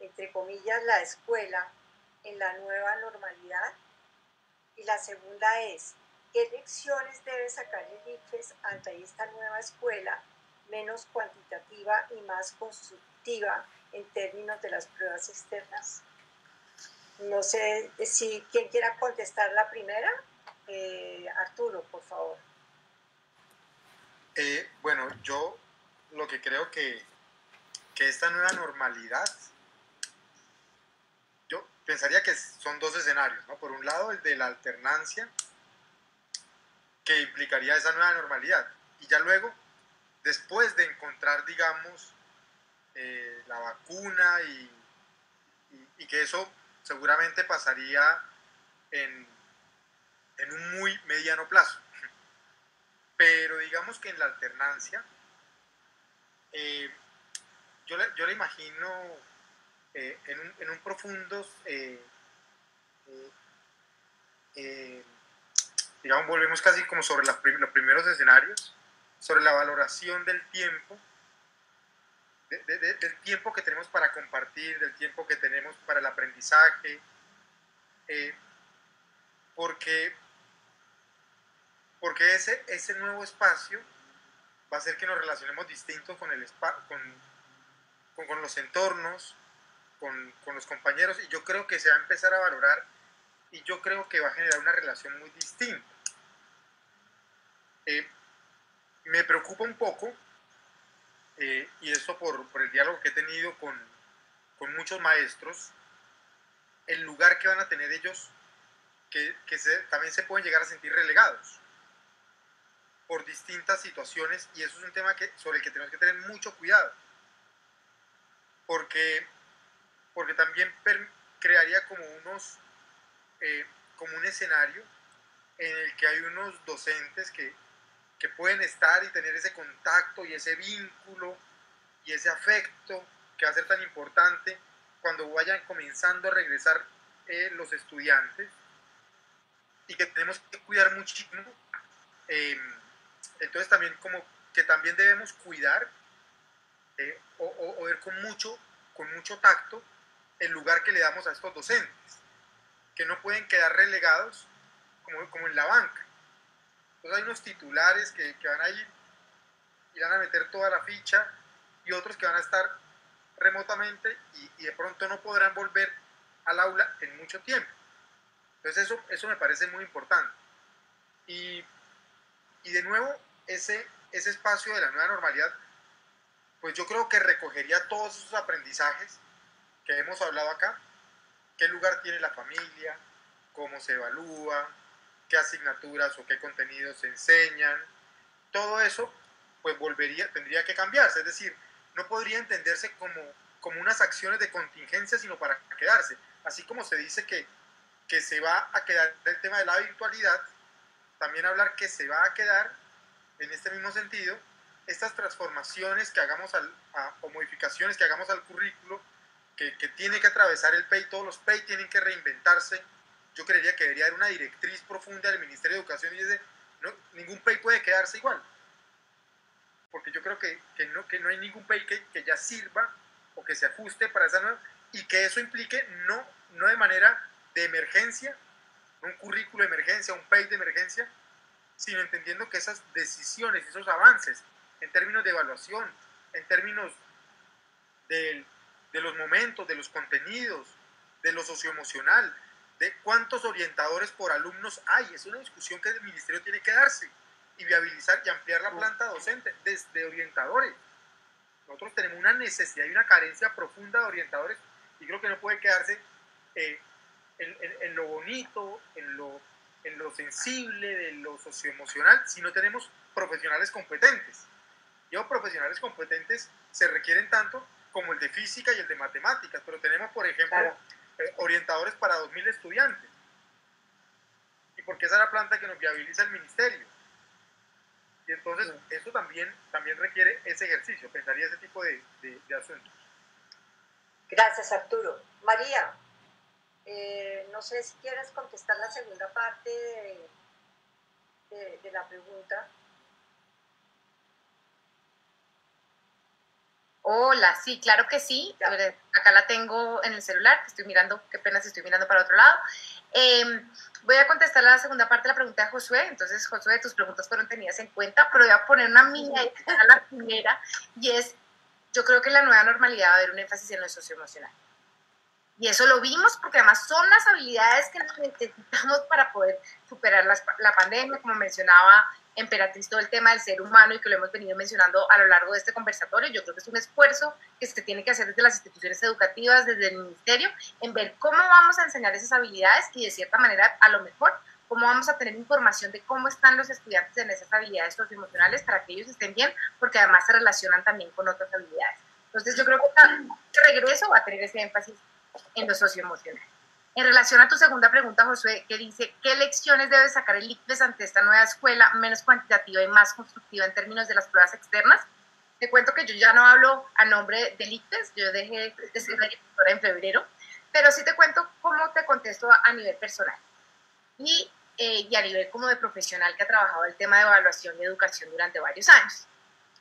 entre comillas la escuela, en la nueva normalidad? Y la segunda es, ¿qué lecciones debe sacar el IFES ante esta nueva escuela, menos cuantitativa y más constructiva en términos de las pruebas externas. No sé si quien quiera contestar la primera. Eh, Arturo, por favor. Eh, bueno, yo lo que creo que, que esta nueva normalidad, yo pensaría que son dos escenarios, ¿no? Por un lado, el de la alternancia, que implicaría esa nueva normalidad. Y ya luego, después de encontrar, digamos, eh, la vacuna y, que eso seguramente pasaría en, en un muy mediano plazo. <laughs> Pero digamos que en la alternancia, eh, yo, le, yo le imagino eh, en, un, en, un, profundo, digamos, volvemos casi como sobre los primeros escenarios, sobre la valoración del tiempo del tiempo que tenemos para compartir, del tiempo que tenemos para el aprendizaje, eh, porque, porque ese, ese nuevo espacio va a hacer que nos relacionemos distintos con, el con, con, los entornos, con, con, los compañeros, y yo creo que se va a empezar a valorar y yo creo que va a generar una relación muy distinta. Eh, me preocupa un poco eh, y eso por, por, el diálogo que he tenido con, con, muchos maestros, el lugar que van a tener ellos, que, que también se pueden llegar a sentir relegados. por distintas situaciones y eso es un tema que, sobre el que tenemos que tener mucho cuidado. Porque, porque también crearía como, unos, eh, como un escenario en el que hay unos docentes que, que pueden estar y tener ese contacto y ese vínculo y ese afecto que va a ser tan importante cuando vayan comenzando a regresar eh, los estudiantes y que tenemos que cuidar muchísimo. Eh, entonces también como que también debemos cuidar eh, o, ver con mucho, con mucho tacto el lugar que le damos a estos docentes, que no pueden quedar relegados como, como en la banca. Entonces hay unos titulares que, que van a ir y van a meter toda la ficha y otros que van a estar remotamente y, y, de pronto no podrán volver al aula en mucho tiempo. Entonces eso, eso me parece muy importante. Y, y de nuevo, ese, ese espacio de la nueva normalidad, pues yo creo que recogería todos esos aprendizajes que hemos hablado acá, qué lugar tiene la familia, cómo se evalúa, qué asignaturas o qué contenidos se enseñan, todo eso pues volvería, tendría que cambiarse, es decir, no podría entenderse como, como unas acciones de contingencia, sino para quedarse. Así como se dice que, que se va a quedar el tema de la virtualidad, también hablar que se va a quedar, en este mismo sentido, estas transformaciones que hagamos al, o modificaciones que hagamos al currículo, que, que, tiene que atravesar el PEI, todos los PEI tienen que reinventarse. Yo creería que debería haber una directriz profunda del Ministerio de Educación y dice, no, ningún PEI puede quedarse igual. Porque yo creo que, que, no, que no hay ningún PEI que, que, ya sirva o que se ajuste para esa nueva, y que eso implique no, no de manera de emergencia, un currículo de emergencia, un PEI de emergencia, sino entendiendo que esas decisiones, esos avances en términos de evaluación, en términos de, de los momentos, de los contenidos, de lo socioemocional, de cuántos orientadores por alumnos hay, es una discusión que el ministerio tiene que darse y viabilizar y ampliar la planta docente desde orientadores. Nosotros tenemos una necesidad y una carencia profunda de orientadores y creo que no puede quedarse eh, en, lo bonito, en lo, en lo sensible, de lo socioemocional, si no tenemos profesionales competentes. Y los profesionales competentes se requieren tanto como el de física y el de matemáticas, pero tenemos, por ejemplo, eh, orientadores para 2.000 estudiantes. Y porque esa es la planta que nos viabiliza el ministerio. Y entonces eso también, también requiere ese ejercicio, pensaría ese tipo de, de, asuntos. Gracias, Arturo. María, eh, no sé si quieres contestar la segunda parte de, de, la pregunta. Hola, sí, claro que sí. Acá la tengo en el celular, estoy mirando, qué pena si estoy mirando para otro lado. Eh, Voy a contestar la segunda parte de la pregunta de Josué. Entonces, Josué, tus preguntas fueron tenidas en cuenta, pero voy a poner una mía a la primera, y es, yo creo que en la nueva normalidad va a haber un énfasis en lo socioemocional. Y eso lo vimos porque además son las habilidades que necesitamos para poder superar la, la pandemia, como mencionaba Emperatriz, todo el tema del ser humano y que lo hemos venido mencionando a lo largo de este conversatorio. Yo creo que es un esfuerzo que se tiene que hacer desde las instituciones educativas, desde el ministerio, en ver cómo vamos a enseñar esas habilidades y de cierta manera, a lo mejor, cómo vamos a tener información de cómo están los estudiantes en esas habilidades socioemocionales para que ellos estén bien, porque además se relacionan también con otras habilidades. Entonces yo creo que este regreso va a tener ese énfasis en lo socioemocional. En relación a tu segunda pregunta, Josué, que dice, ¿qué lecciones debe sacar el ICPES ante esta nueva escuela menos cuantitativa y más constructiva en términos de las pruebas externas? Te cuento que yo ya no hablo a nombre del ICPES, yo dejé de ser directora en febrero, pero sí te cuento cómo te contesto a nivel personal y, eh, y a nivel como de profesional que ha trabajado el tema de evaluación y educación durante varios años.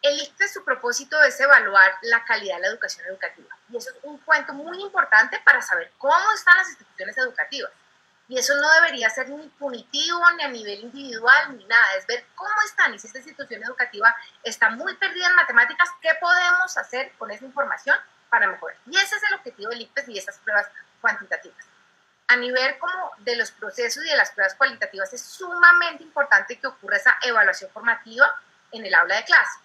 El ICPES, su propósito es evaluar la calidad de la educación educativa. Y eso es un cuento muy importante para saber cómo están las instituciones educativas. Y eso no debería ser ni punitivo, ni a nivel individual, ni nada. Es ver cómo están. Y si esta institución educativa está muy perdida en matemáticas, ¿qué podemos hacer con esa información para mejorar? Y ese es el objetivo del ICPES y esas pruebas cuantitativas. A nivel como de los procesos y de las pruebas cualitativas, es sumamente importante que ocurra esa evaluación formativa en el aula de clase.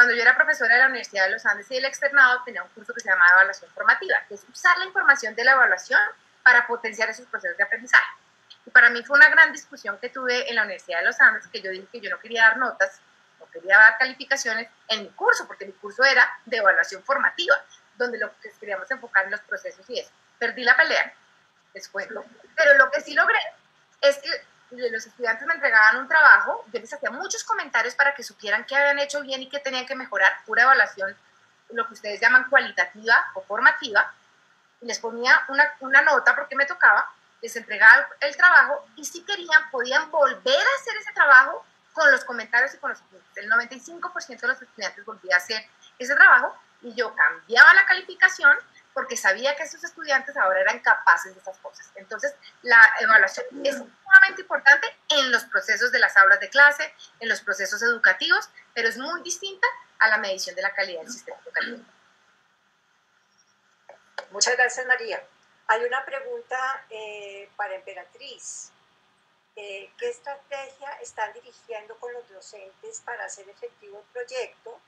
Cuando yo era profesora de la Universidad de los Andes y del externado, tenía un curso que se llamaba evaluación formativa, que es usar la información de la evaluación para potenciar esos procesos de aprendizaje. Y para mí fue una gran discusión que tuve en la Universidad de los Andes, que yo dije que yo no quería dar notas, no quería dar calificaciones en mi curso, porque mi curso era de evaluación formativa, donde lo que queríamos enfocar en los procesos y eso. Perdí la pelea, después lo, pero lo que sí logré es que los estudiantes me entregaban un trabajo, yo les hacía muchos comentarios para que supieran qué habían hecho bien y qué tenían que mejorar, pura evaluación, lo que ustedes llaman cualitativa o formativa, y les ponía una, una nota porque me tocaba, les entregaba el trabajo y si querían podían volver a hacer ese trabajo con los comentarios y con los estudiantes. El 95% de los estudiantes volvía a hacer ese trabajo y yo cambiaba la calificación porque sabía que esos estudiantes ahora eran capaces de esas cosas. Entonces, la evaluación es sumamente importante en los procesos de las aulas de clase, en los procesos educativos, pero es muy distinta a la medición de la calidad del sistema educativo. Muchas gracias, María. Hay una pregunta eh, para Emperatriz. Eh, ¿Qué estrategia están dirigiendo con los docentes para hacer efectivo el proyecto?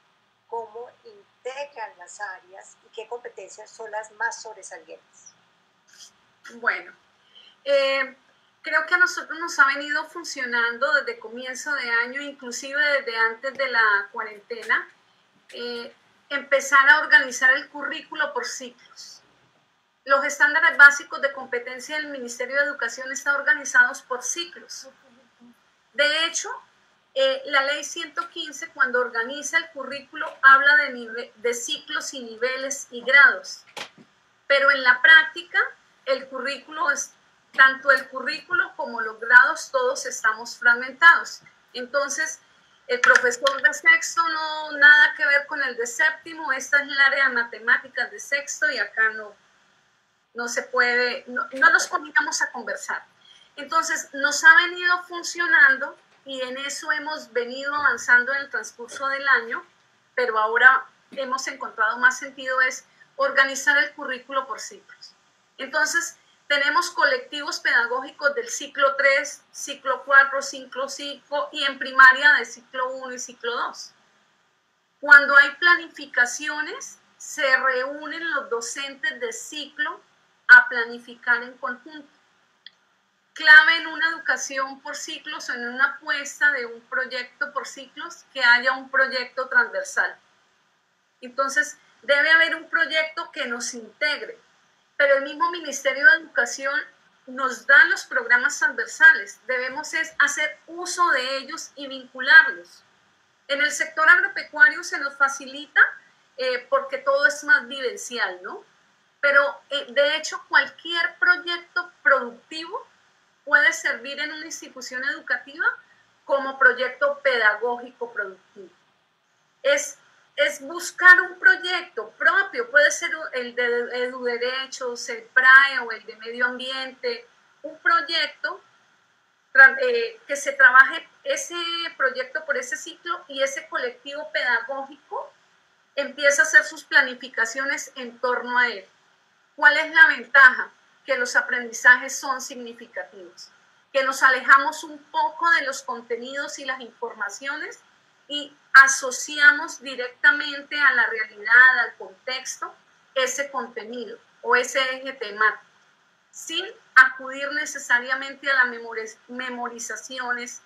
¿Cómo integran las áreas y qué competencias son las más sobresalientes? Bueno, eh, creo que a nosotros nos ha venido funcionando desde comienzo de año, inclusive desde antes de la cuarentena, empezar a organizar el currículo por ciclos los estándares básicos de competencia del Ministerio de Educación están organizados por ciclos. De hecho, eh, la ley 115, cuando organiza el currículo, habla de, ciclos y niveles y grados. Pero en la práctica, el currículo es, tanto el currículo como los grados, todos estamos fragmentados. Entonces, el profesor de sexto no nada que ver con el de séptimo, esta es el área de matemáticas de sexto y acá no, no se puede, no, nos poníamos a conversar. Entonces, nos ha venido funcionando y en eso hemos venido avanzando en el transcurso del año, pero ahora hemos encontrado más sentido es organizar el currículo por ciclos. Entonces, tenemos colectivos pedagógicos del ciclo 3, ciclo 4, ciclo 5 y en primaria de ciclo 1 y ciclo 2. Cuando hay planificaciones, se reúnen los docentes de ciclo a planificar en conjunto. Clave en una educación por ciclos o en una apuesta de un proyecto por ciclos que haya un proyecto transversal. Entonces, debe haber un proyecto que nos integre, pero el mismo Ministerio de Educación nos da los programas transversales. Debemos es hacer uso de ellos y vincularlos. En el sector agropecuario se nos facilita eh, porque todo es más vivencial, ¿no? pero eh, de hecho cualquier proyecto productivo puede servir en una institución educativa como proyecto pedagógico productivo. Es, es buscar un proyecto propio, puede ser el de EduDerechos, el PRAE o el de Medio Ambiente, un proyecto eh, que se trabaje ese proyecto por ese ciclo y ese colectivo pedagógico empieza a hacer sus planificaciones en torno a él. ¿Cuál es la ventaja? Que los aprendizajes son significativos, que nos alejamos un poco de los contenidos y las informaciones y asociamos directamente a la realidad, al contexto, ese contenido o ese eje temático, sin acudir necesariamente a las memorizaciones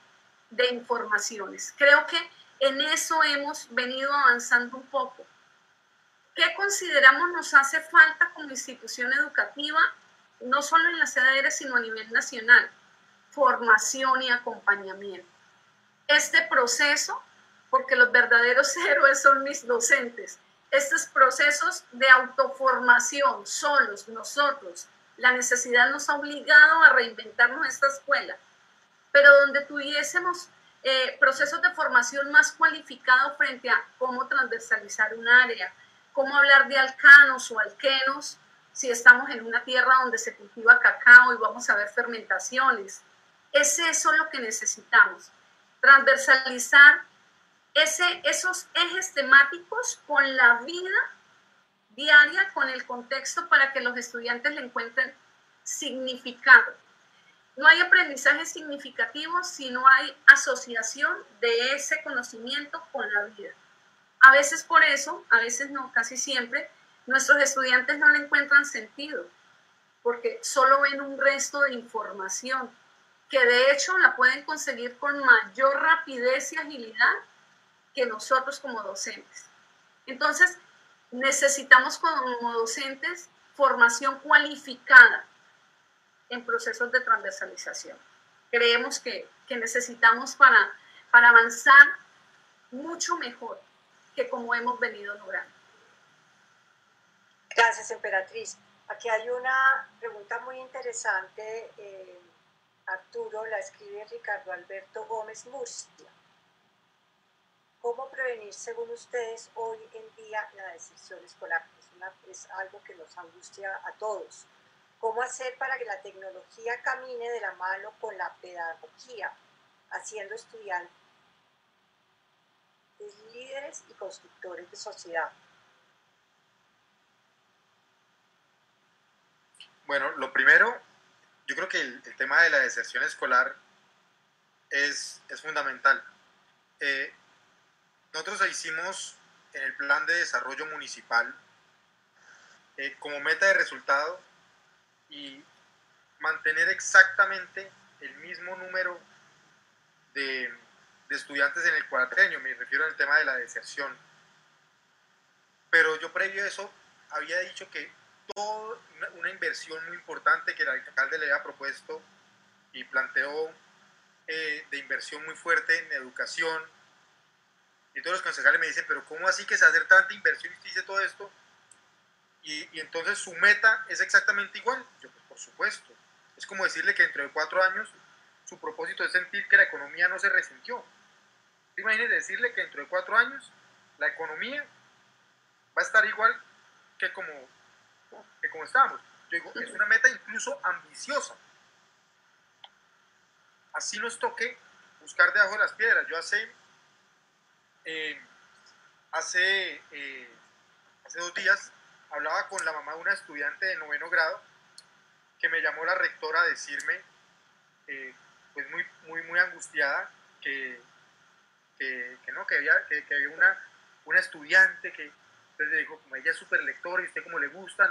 de informaciones. Creo que en eso hemos venido avanzando un poco ¿Qué consideramos nos hace falta como institución educativa, no solo en la sede sino a nivel nacional? Formación y acompañamiento. Este proceso, porque los verdaderos <laughs> héroes son mis docentes, estos procesos de autoformación, solos, nosotros, la necesidad nos ha obligado a reinventar nuestra escuela, pero donde tuviésemos eh, procesos de formación más cualificados frente a cómo transversalizar un área, cómo hablar de alcanos o alquenos si estamos en una tierra donde se cultiva cacao y vamos a ver fermentaciones. Es eso lo que necesitamos, transversalizar ese, esos ejes temáticos con la vida diaria, con el contexto para que los estudiantes le encuentren significado. No hay aprendizaje significativo si no hay asociación de ese conocimiento con la vida. A veces por eso, a veces no, casi siempre, nuestros estudiantes no le encuentran sentido, porque solo ven un resto de información que de hecho la pueden conseguir con mayor rapidez y agilidad que nosotros como docentes. Entonces, necesitamos como docentes formación cualificada en procesos de transversalización. Creemos que, necesitamos para, para avanzar mucho mejor que como hemos venido logrando. Gracias, Emperatriz. Aquí hay una pregunta muy interesante. Eh, Arturo la escribe Ricardo Alberto Gómez Murcia. ¿Cómo prevenir, según ustedes, hoy en día la deserción escolar? Es, es algo que nos angustia a todos. ¿Cómo hacer para que la tecnología camine de la mano con la pedagogía, haciendo estudiantes líderes y constructores de sociedad? Bueno, lo primero, yo creo que el, tema de la deserción escolar es, es fundamental. Eh, nosotros hicimos en el plan de desarrollo municipal eh, como meta de resultado y mantener exactamente el mismo número de, estudiantes en el cuatrenio, me refiero al tema de la deserción. Pero yo previo a eso había dicho que una, inversión muy importante que el alcalde le había propuesto y planteó eh, de inversión muy fuerte en educación. Y todos los concejales me dicen, pero ¿cómo así que se hace tanta inversión y dice todo esto? Y, y, entonces su meta es exactamente igual. Yo, pues por supuesto. Es como decirle que dentro de cuatro años su propósito es sentir que la economía no se resintió. Imagínese decirle que dentro de cuatro años la economía va a estar igual que como que como estábamos. Yo digo, es una meta incluso ambiciosa. Así nos toque buscar debajo de las piedras. Yo hace, eh, hace, eh, hace dos días hablaba con la mamá de una estudiante de noveno grado que me llamó la rectora a decirme, eh, pues muy, muy, muy angustiada, que, que, no, que había, que, que había una, una estudiante que, entonces le dijo, como ella es súper lectora y usted como le gusta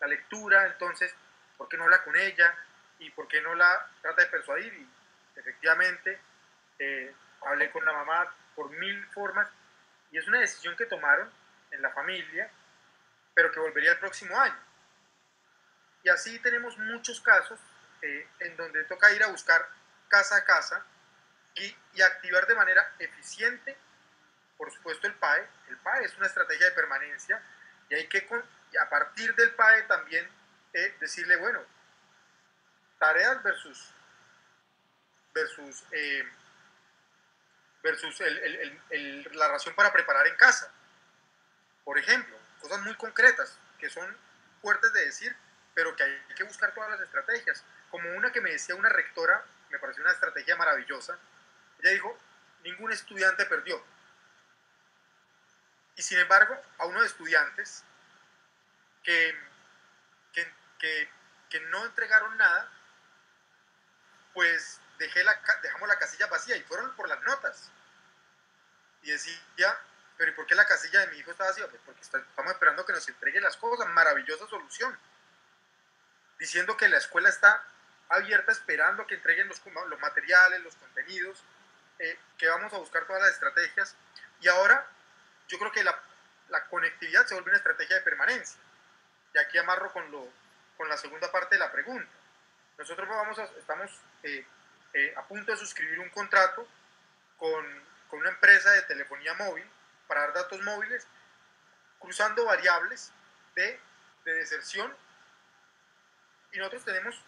la lectura, entonces, ¿por qué no habla con ella? ¿Y por qué no la trata de persuadir? Y efectivamente, eh, hablé con la mamá por mil formas y es una decisión que tomaron en la familia, pero que volvería el próximo año. Y así tenemos muchos casos eh, en donde toca ir a buscar casa a casa y, y activar de manera eficiente por supuesto, el PAE. El PAE es una estrategia de permanencia y hay que, a partir del PAE también eh, decirle, bueno, tareas versus, versus, eh, versus la ración para preparar en casa. Por ejemplo, cosas muy concretas que son fuertes de decir, pero que hay que buscar todas las estrategias. Como una que me decía una rectora, me pareció una estrategia maravillosa. Ella dijo, ningún estudiante perdió, y sin embargo, a unos estudiantes que, que, que, no entregaron nada, pues dejé la, dejamos la casilla vacía y fueron por las notas. Y decía, pero ¿y por qué la casilla de mi hijo está vacía? Pues porque estamos esperando que nos entregue las cosas. Maravillosa solución. Diciendo que la escuela está abierta esperando que entreguen los, los materiales, los contenidos, eh, que vamos a buscar todas las estrategias. Y ahora yo creo que la, conectividad se vuelve una estrategia de permanencia. Y aquí amarro con, lo, con la segunda parte de la pregunta. Nosotros vamos a, estamos eh, eh, a punto de suscribir un contrato con, con una empresa de telefonía móvil para dar datos móviles, cruzando variables de, de deserción. Y nosotros tenemos,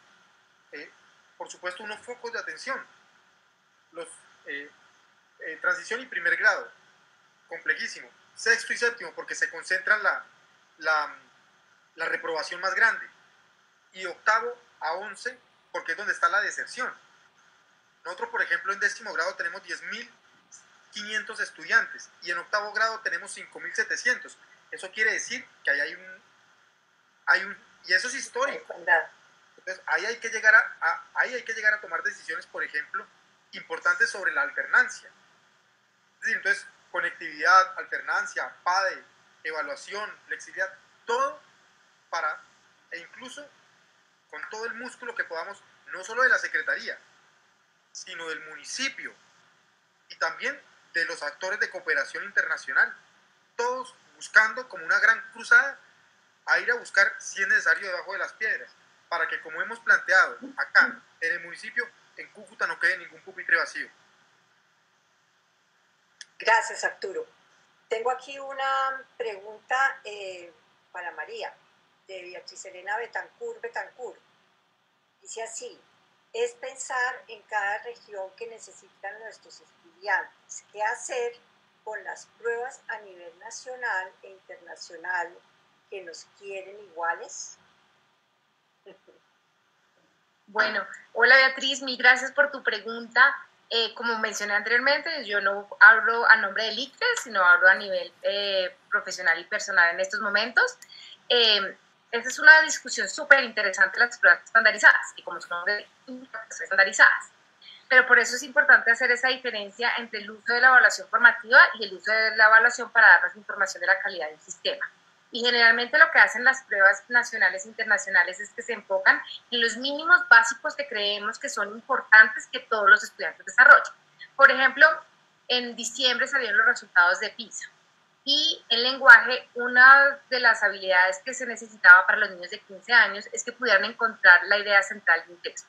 eh, por supuesto, unos focos de atención. Los, transición y primer grado, complejísimo. Sexto y séptimo, porque se concentra la, la, la reprobación más grande. Y octavo a once, porque es donde está la deserción. Nosotros, por ejemplo, en décimo grado tenemos 10.500 estudiantes y en octavo grado tenemos 5.700. Eso quiere decir que ahí hay un, hay un... Y eso es histórico. Entonces, ahí hay, que llegar a, ahí hay que llegar a tomar decisiones, por ejemplo, importantes sobre la alternancia. Es decir, entonces, conectividad, alternancia, PADE, evaluación, flexibilidad, todo para, e incluso con todo el músculo que podamos, no solo de la Secretaría, sino del municipio y también de los actores de cooperación internacional, todos buscando como una gran cruzada a ir a buscar si es necesario debajo de las piedras, para que como hemos planteado acá en el municipio, en Cúcuta no quede ningún pupitre vacío. Gracias, Arturo. Tengo aquí una pregunta eh, para María, de Beatriz Elena Betancur Betancur. Dice así, es pensar en cada región que necesitan nuestros estudiantes, qué hacer con las pruebas a nivel nacional e internacional que nos quieren iguales. <laughs> Bueno, hola Beatriz, mil gracias por tu pregunta. Eh, como mencioné anteriormente, yo no hablo a nombre del ICFE, sino hablo a nivel eh, profesional y personal en estos momentos. Eh, esta es una discusión súper interesante, las pruebas estandarizadas, y como su nombre estandarizadas. Pero por eso es importante hacer esa diferencia entre el uso de la evaluación formativa y el uso de la evaluación para darnos información de la calidad del sistema. Y generalmente lo que hacen las pruebas nacionales e internacionales es que se enfocan en los mínimos básicos que creemos que son importantes que todos los estudiantes desarrollen. Por ejemplo, en diciembre salieron los resultados de PISA. Y en lenguaje, una de las habilidades que se necesitaba para los niños de 15 años es que pudieran encontrar la idea central de un texto.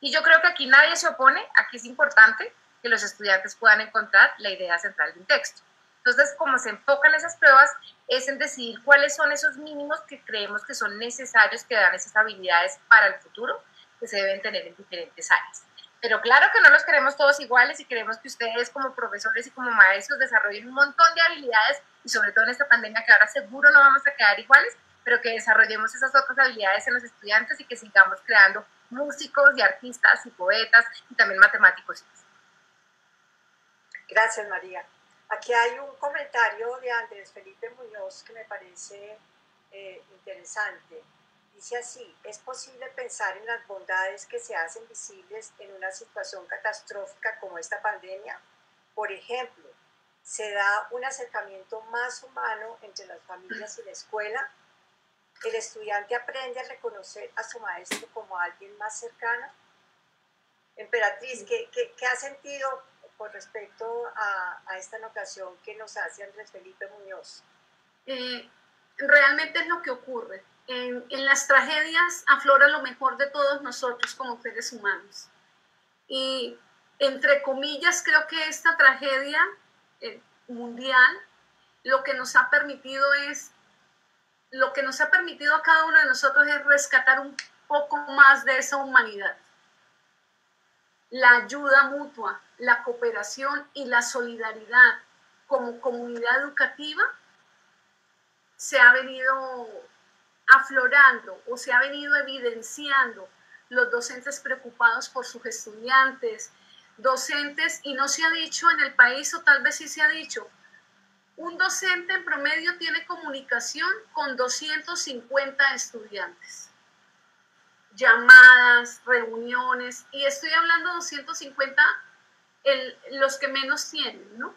Y yo creo que aquí nadie se opone, aquí es importante que los estudiantes puedan encontrar la idea central de un texto. Entonces, como se enfocan esas pruebas, es en decidir cuáles son esos mínimos que creemos que son necesarios, que dan esas habilidades para el futuro, que se deben tener en diferentes áreas. Pero claro que no los queremos todos iguales y queremos que ustedes como profesores y como maestros desarrollen un montón de habilidades y sobre todo en esta pandemia que ahora seguro no vamos a quedar iguales, pero que desarrollemos esas otras habilidades en los estudiantes y que sigamos creando músicos y artistas y poetas y también matemáticos. Gracias, María. Aquí hay un comentario de Andrés Felipe Muñoz que me parece eh, interesante. Dice así, es posible pensar en las bondades que se hacen visibles en una situación catastrófica como esta pandemia. Por ejemplo, se da un acercamiento más humano entre las familias y la escuela. El estudiante aprende a reconocer a su maestro como alguien más cercano. Emperatriz, ¿qué, qué, qué ha sentido con respecto a, esta anotación que nos hace Andrés Felipe Muñoz? Eh, realmente es lo que ocurre. En, las tragedias aflora lo mejor de todos nosotros como seres humanos. Y entre comillas, creo que esta tragedia eh, mundial lo que nos ha permitido es, lo que nos ha permitido a cada uno de nosotros es rescatar un poco más de esa humanidad la ayuda mutua, la cooperación y la solidaridad como comunidad educativa se ha venido aflorando o se ha venido evidenciando. Los docentes preocupados por sus estudiantes, docentes, y no se ha dicho en el país, o tal vez sí se ha dicho, un docente en promedio tiene comunicación con 250 estudiantes llamadas, reuniones, y estoy hablando de 250 el, los que menos tienen, ¿no?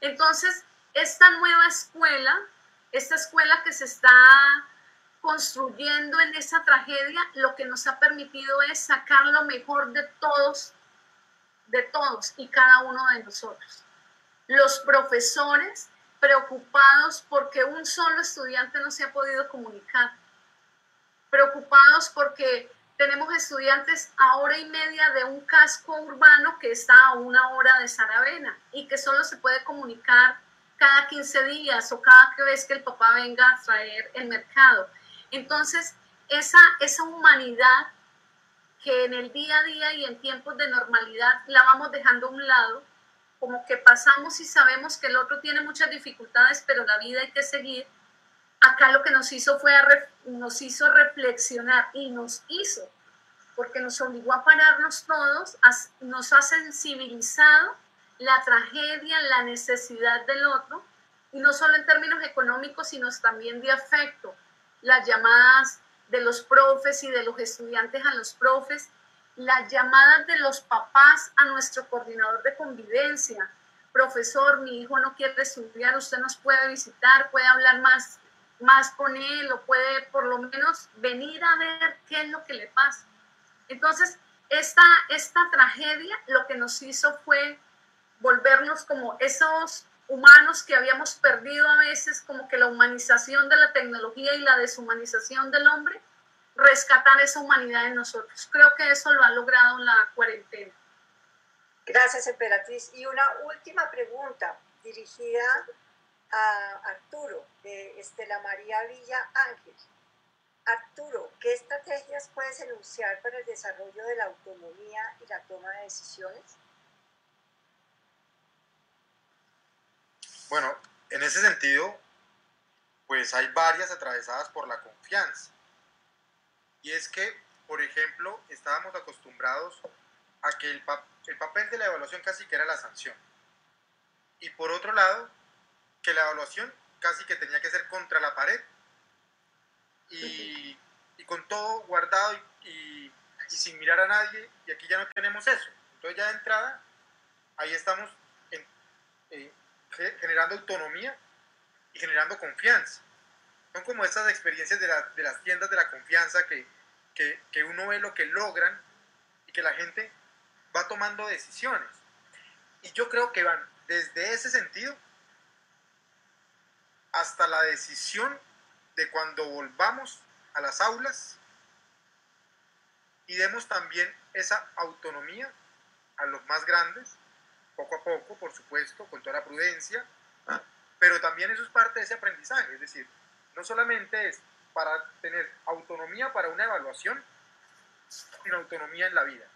Entonces, esta nueva escuela, esta escuela que se está construyendo en esa tragedia, lo que nos ha permitido es sacar lo mejor de todos, de todos y cada uno de nosotros. Los profesores preocupados porque un solo estudiante no se ha podido comunicar preocupados porque tenemos estudiantes a hora y media de un casco urbano que está a una hora de Saravena y que solo se puede comunicar cada 15 días o cada vez que el papá venga a traer el mercado. Entonces, esa, esa humanidad que en el día a día y en tiempos de normalidad la vamos dejando a un lado, como que pasamos y sabemos que el otro tiene muchas dificultades, pero la vida hay que seguir acá lo que nos hizo fue nos hizo reflexionar y nos hizo, porque nos obligó a pararnos todos, nos ha sensibilizado la tragedia, la necesidad del otro, y no solo en términos económicos, sino también de afecto. Las llamadas de los profes y de los estudiantes a los profes, las llamadas de los papás a nuestro coordinador de convivencia. Profesor, mi hijo no quiere estudiar, usted nos puede visitar, puede hablar más más con él o puede por lo menos venir a ver qué es lo que le pasa. Entonces, esta, esta tragedia lo que nos hizo fue volvernos como esos humanos que habíamos perdido a veces, como que la humanización de la tecnología y la deshumanización del hombre, rescatar esa humanidad en nosotros. Creo que eso lo ha logrado la cuarentena. Gracias, Emperatriz. Y una última pregunta dirigida a Arturo, de Estela María Villa Ángel. Arturo, ¿qué estrategias puedes enunciar para el desarrollo de la autonomía y la toma de decisiones? Bueno, en ese sentido, pues hay varias atravesadas por la confianza. Y es que, por ejemplo, estábamos acostumbrados a que el, el papel de la evaluación casi que era la sanción. Y por otro lado, que la evaluación casi que tenía que ser contra la pared y, con todo guardado y, sin mirar a nadie, y aquí ya no tenemos eso. Entonces ya de entrada, ahí estamos eh, generando autonomía y generando confianza. Son como estas experiencias de, las tiendas de la confianza que, que, uno ve lo que logran y que la gente va tomando decisiones. Y yo creo que van desde ese sentido hasta la decisión de cuando volvamos a las aulas y demos también esa autonomía a los más grandes poco a poco, por supuesto, con toda la prudencia, pero también eso es parte de ese aprendizaje, es decir, no solamente es para tener autonomía para una evaluación, sino autonomía en la vida.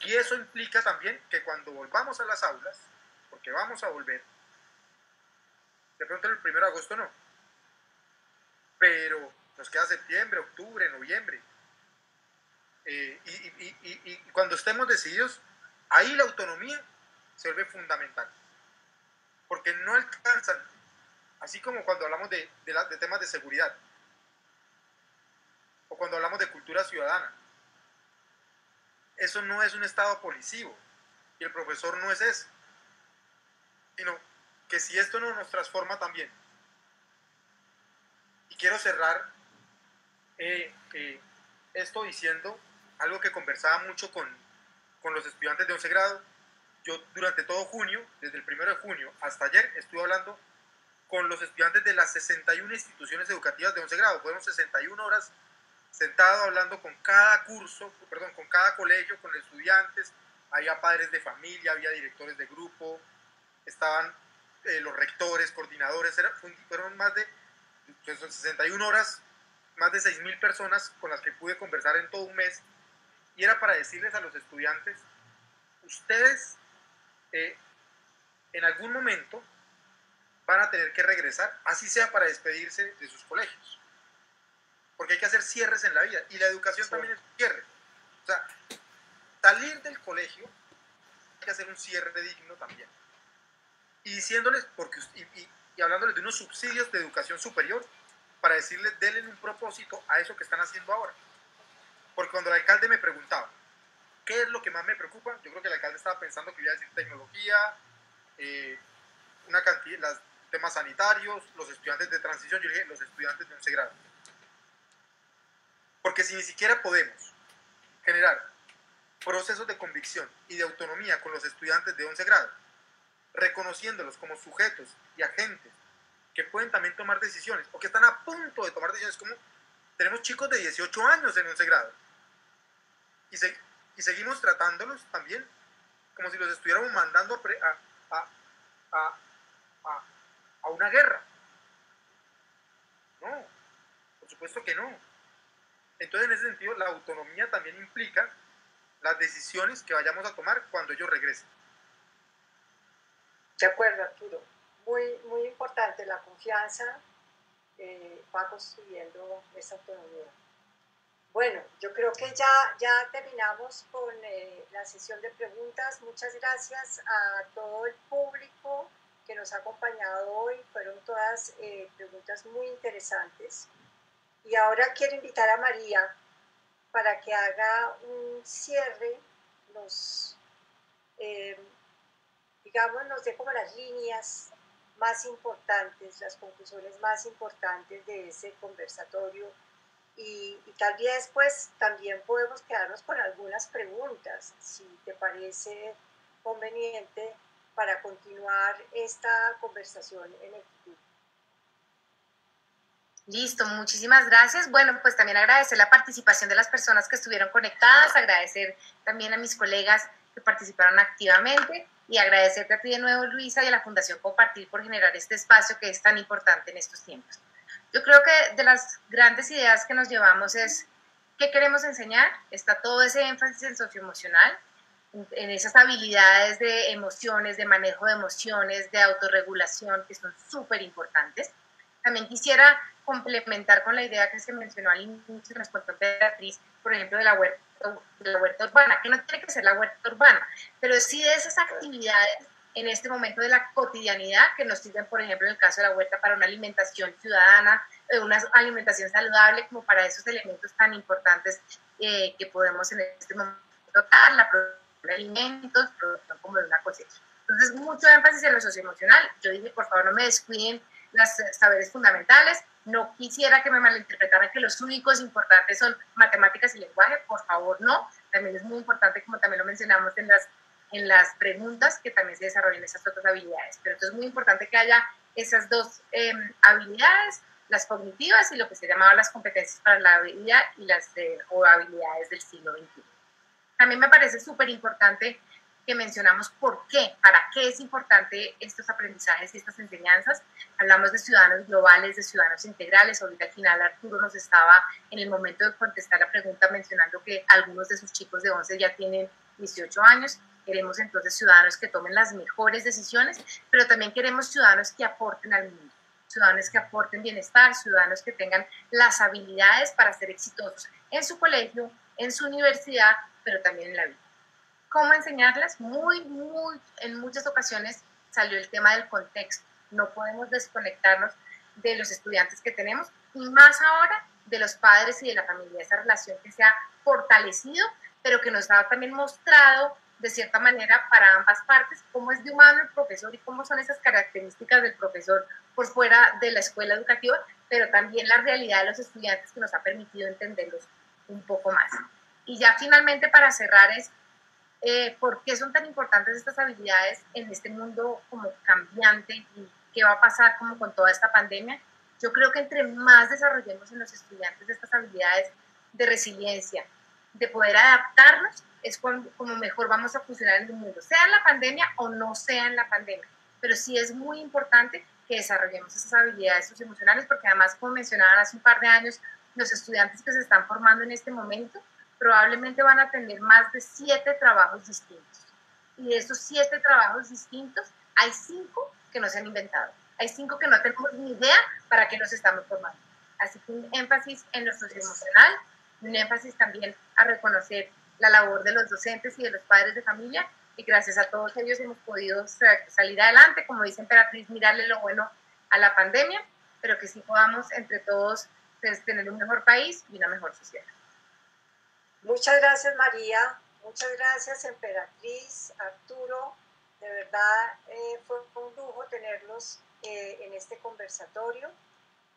Y eso implica también que cuando volvamos a las aulas, porque vamos a volver, de pronto el 1 de agosto no, pero nos queda septiembre, octubre, noviembre, eh, y cuando estemos decididos, Ahí la autonomía se vuelve fundamental, porque no alcanzan, así como cuando hablamos de, de, temas de seguridad, o cuando hablamos de cultura ciudadana. Eso no es un estado policivo, y el profesor no es eso, sino que si esto no nos transforma también. Y quiero cerrar eh, eh, esto diciendo algo que conversaba mucho con, con los estudiantes de 11 grado. Yo durante todo junio, desde el 1 de junio hasta ayer, estuve hablando con los estudiantes de las 61 instituciones educativas de 11 grado. Fueron 61 horas sentado hablando con cada curso, perdón, con cada colegio, con estudiantes. Había padres de familia, había directores de grupo, estaban eh, los rectores, coordinadores, fueron más de 61 pues, horas, más de 6.000 personas con las que pude conversar en todo un mes y era para decirles a los estudiantes, ustedes eh, en algún momento van a tener que regresar, así sea para despedirse de sus colegios. Porque hay que hacer cierres en la vida y la educación también es un cierre. O sea, salir del colegio hay que hacer un cierre digno también. Y diciéndoles, porque, y, hablándoles de unos subsidios de educación superior, para decirles, denle un propósito a eso que están haciendo ahora. Porque cuando el alcalde me preguntaba, ¿qué es lo que más me preocupa? Yo creo que el alcalde estaba pensando que iba a decir tecnología, eh, una cantidad, los temas sanitarios, los estudiantes de transición, yo dije, los estudiantes de 11 grado. Porque si ni siquiera podemos generar procesos de convicción y de autonomía con los estudiantes de 11 grado, reconociéndolos como sujetos y agentes que pueden también tomar decisiones o que están a punto de tomar decisiones, como tenemos chicos de 18 años en 11 grado y, seguimos tratándolos también como si los estuviéramos mandando a, a una guerra. No, por supuesto que no. Entonces, en ese sentido, la autonomía también implica las decisiones que vayamos a tomar cuando ellos regresen. De acuerdo, Arturo. Muy, muy importante la confianza eh, va construyendo esa autonomía. Bueno, yo creo que ya, ya terminamos con eh, la sesión de preguntas. Muchas gracias a todo el público que nos ha acompañado hoy. Fueron todas eh, preguntas muy interesantes. Y ahora quiero invitar a María para que haga un cierre, nos, eh, digamos, nos dé como las líneas más importantes, las conclusiones más importantes de ese conversatorio y, tal vez pues también podemos quedarnos con algunas preguntas, si te parece conveniente para continuar esta conversación en el futuro. Listo, muchísimas gracias. Bueno, pues también agradecer la participación de las personas que estuvieron conectadas, agradecer también a mis colegas que participaron activamente y agradecerte a ti de nuevo, Luisa, y a la Fundación Compartir por generar este espacio que es tan importante en estos tiempos. Yo creo que de las grandes ideas que nos llevamos es qué queremos enseñar. Está todo ese énfasis en socioemocional, en esas habilidades de emociones, de manejo de emociones, de autorregulación, que son súper importantes. También quisiera complementar con la idea que se mencionó al inicio, nos contó Beatriz, por ejemplo, de la huerta, de la huerta urbana, que no tiene que ser la huerta urbana, pero sí de esas actividades en este momento de la cotidianidad que nos sirven, por ejemplo, en el caso de la huerta, para una alimentación ciudadana, eh, una alimentación saludable, como para esos elementos tan importantes eh, que podemos en este momento tocar, la producción de alimentos, producción como de una cosecha. Entonces, mucho énfasis en lo socioemocional. Yo dije, por favor, no me descuiden los saberes fundamentales. No quisiera que me malinterpretaran que los únicos importantes son matemáticas y lenguaje. Por favor, no. También es muy importante, como también lo mencionamos en las en las preguntas que también se desarrollen esas otras habilidades. Pero entonces es muy importante que haya esas dos em, habilidades, las cognitivas y lo que se llamaba las competencias para la vida y las o habilidades del siglo XXI. También me parece súper importante que mencionamos por qué, para qué es importante estos aprendizajes y estas enseñanzas. Hablamos de ciudadanos globales, de ciudadanos integrales. Ahorita al final Arturo nos estaba en el momento de contestar la pregunta mencionando que algunos de sus chicos de 11 ya tienen 18 años Queremos entonces ciudadanos que tomen las mejores decisiones, pero también queremos ciudadanos que aporten al mundo, ciudadanos que aporten bienestar, ciudadanos que tengan las habilidades para ser exitosos en su colegio, en su universidad, pero también en la vida. ¿Cómo enseñarlas? Muy, muy, en muchas ocasiones salió el tema del contexto. No podemos desconectarnos de los estudiantes que tenemos y más ahora de los padres y de la familia, esa relación que se ha fortalecido, pero que nos ha también mostrado de cierta manera para ambas partes, cómo es de humano el profesor y cómo son esas características del profesor por fuera de la escuela educativa, pero también la realidad de los estudiantes que nos ha permitido entenderlos un poco más. Y ya finalmente para cerrar es, eh, ¿por qué son tan importantes estas habilidades en este mundo como cambiante y qué va a pasar como con toda esta pandemia? Yo creo que entre más desarrollemos en los estudiantes estas habilidades de resiliencia, de poder adaptarnos, es como mejor vamos a funcionar en el mundo, sea en la pandemia o no sea en la pandemia. Pero sí es muy importante que desarrollemos esas habilidades socioemocionales, porque además, como mencionaban hace un par de años, los estudiantes que se están formando en este momento probablemente van a tener más de siete trabajos distintos. Y de esos siete trabajos distintos, hay cinco que no se han inventado. Hay cinco que no tenemos ni idea para qué nos estamos formando. Así que un énfasis en lo socioemocional, un énfasis también a reconocer la labor de los docentes y de los padres de familia y gracias a todos ellos hemos podido salir adelante, como dice Emperatriz, mirarle lo bueno a la pandemia, pero que sí podamos entre todos pues, tener un mejor país y una mejor sociedad. Muchas gracias María, muchas gracias Emperatriz, Arturo, de verdad eh, fue un lujo tenerlos eh, en este conversatorio.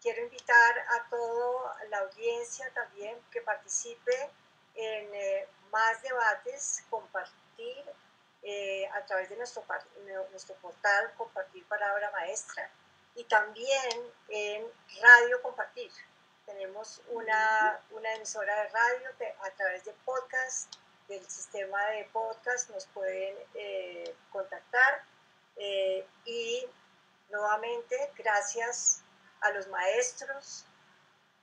Quiero invitar a toda la audiencia también que participe en eh, más debates, compartir a través de nuestro, nuestro portal Compartir Palabra Maestra y también en Radio Compartir. Tenemos una, una emisora de radio a través de podcast, del sistema de podcast nos pueden eh, contactar eh, y nuevamente gracias a los maestros,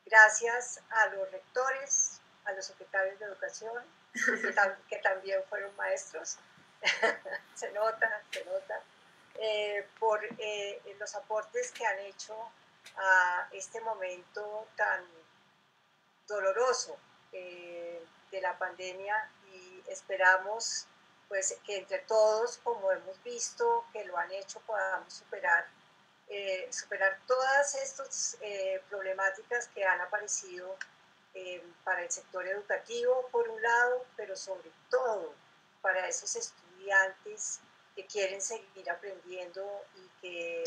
gracias a los rectores, a los secretarios de educación, que, <laughs> también fueron maestros, <laughs> se nota, se nota, eh, por los aportes que han hecho a este momento tan doloroso eh, de la pandemia y esperamos pues que entre todos, como hemos visto que lo han hecho, podamos superar, superar todas estas problemáticas que han aparecido eh, para el sector educativo, por un lado, pero sobre todo para esos estudiantes que quieren seguir aprendiendo y que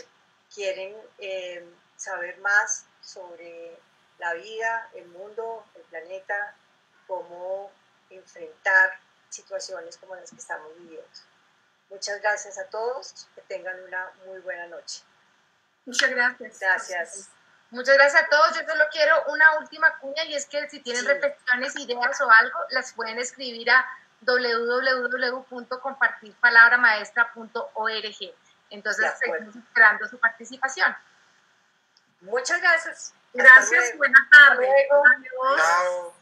quieren eh, saber más sobre la vida, el mundo, el planeta, cómo enfrentar situaciones como las que estamos viviendo. Muchas gracias a todos, que tengan una muy buena noche. Muchas gracias. Gracias. Muchas gracias a todos. Yo solo quiero una última cuña y es que si tienen reflexiones, ideas o algo, las pueden escribir a www.compartirpalabramaestra.org. Entonces, seguimos esperando su participación. Muchas gracias. Gracias, buenas tardes. Adiós. Chao.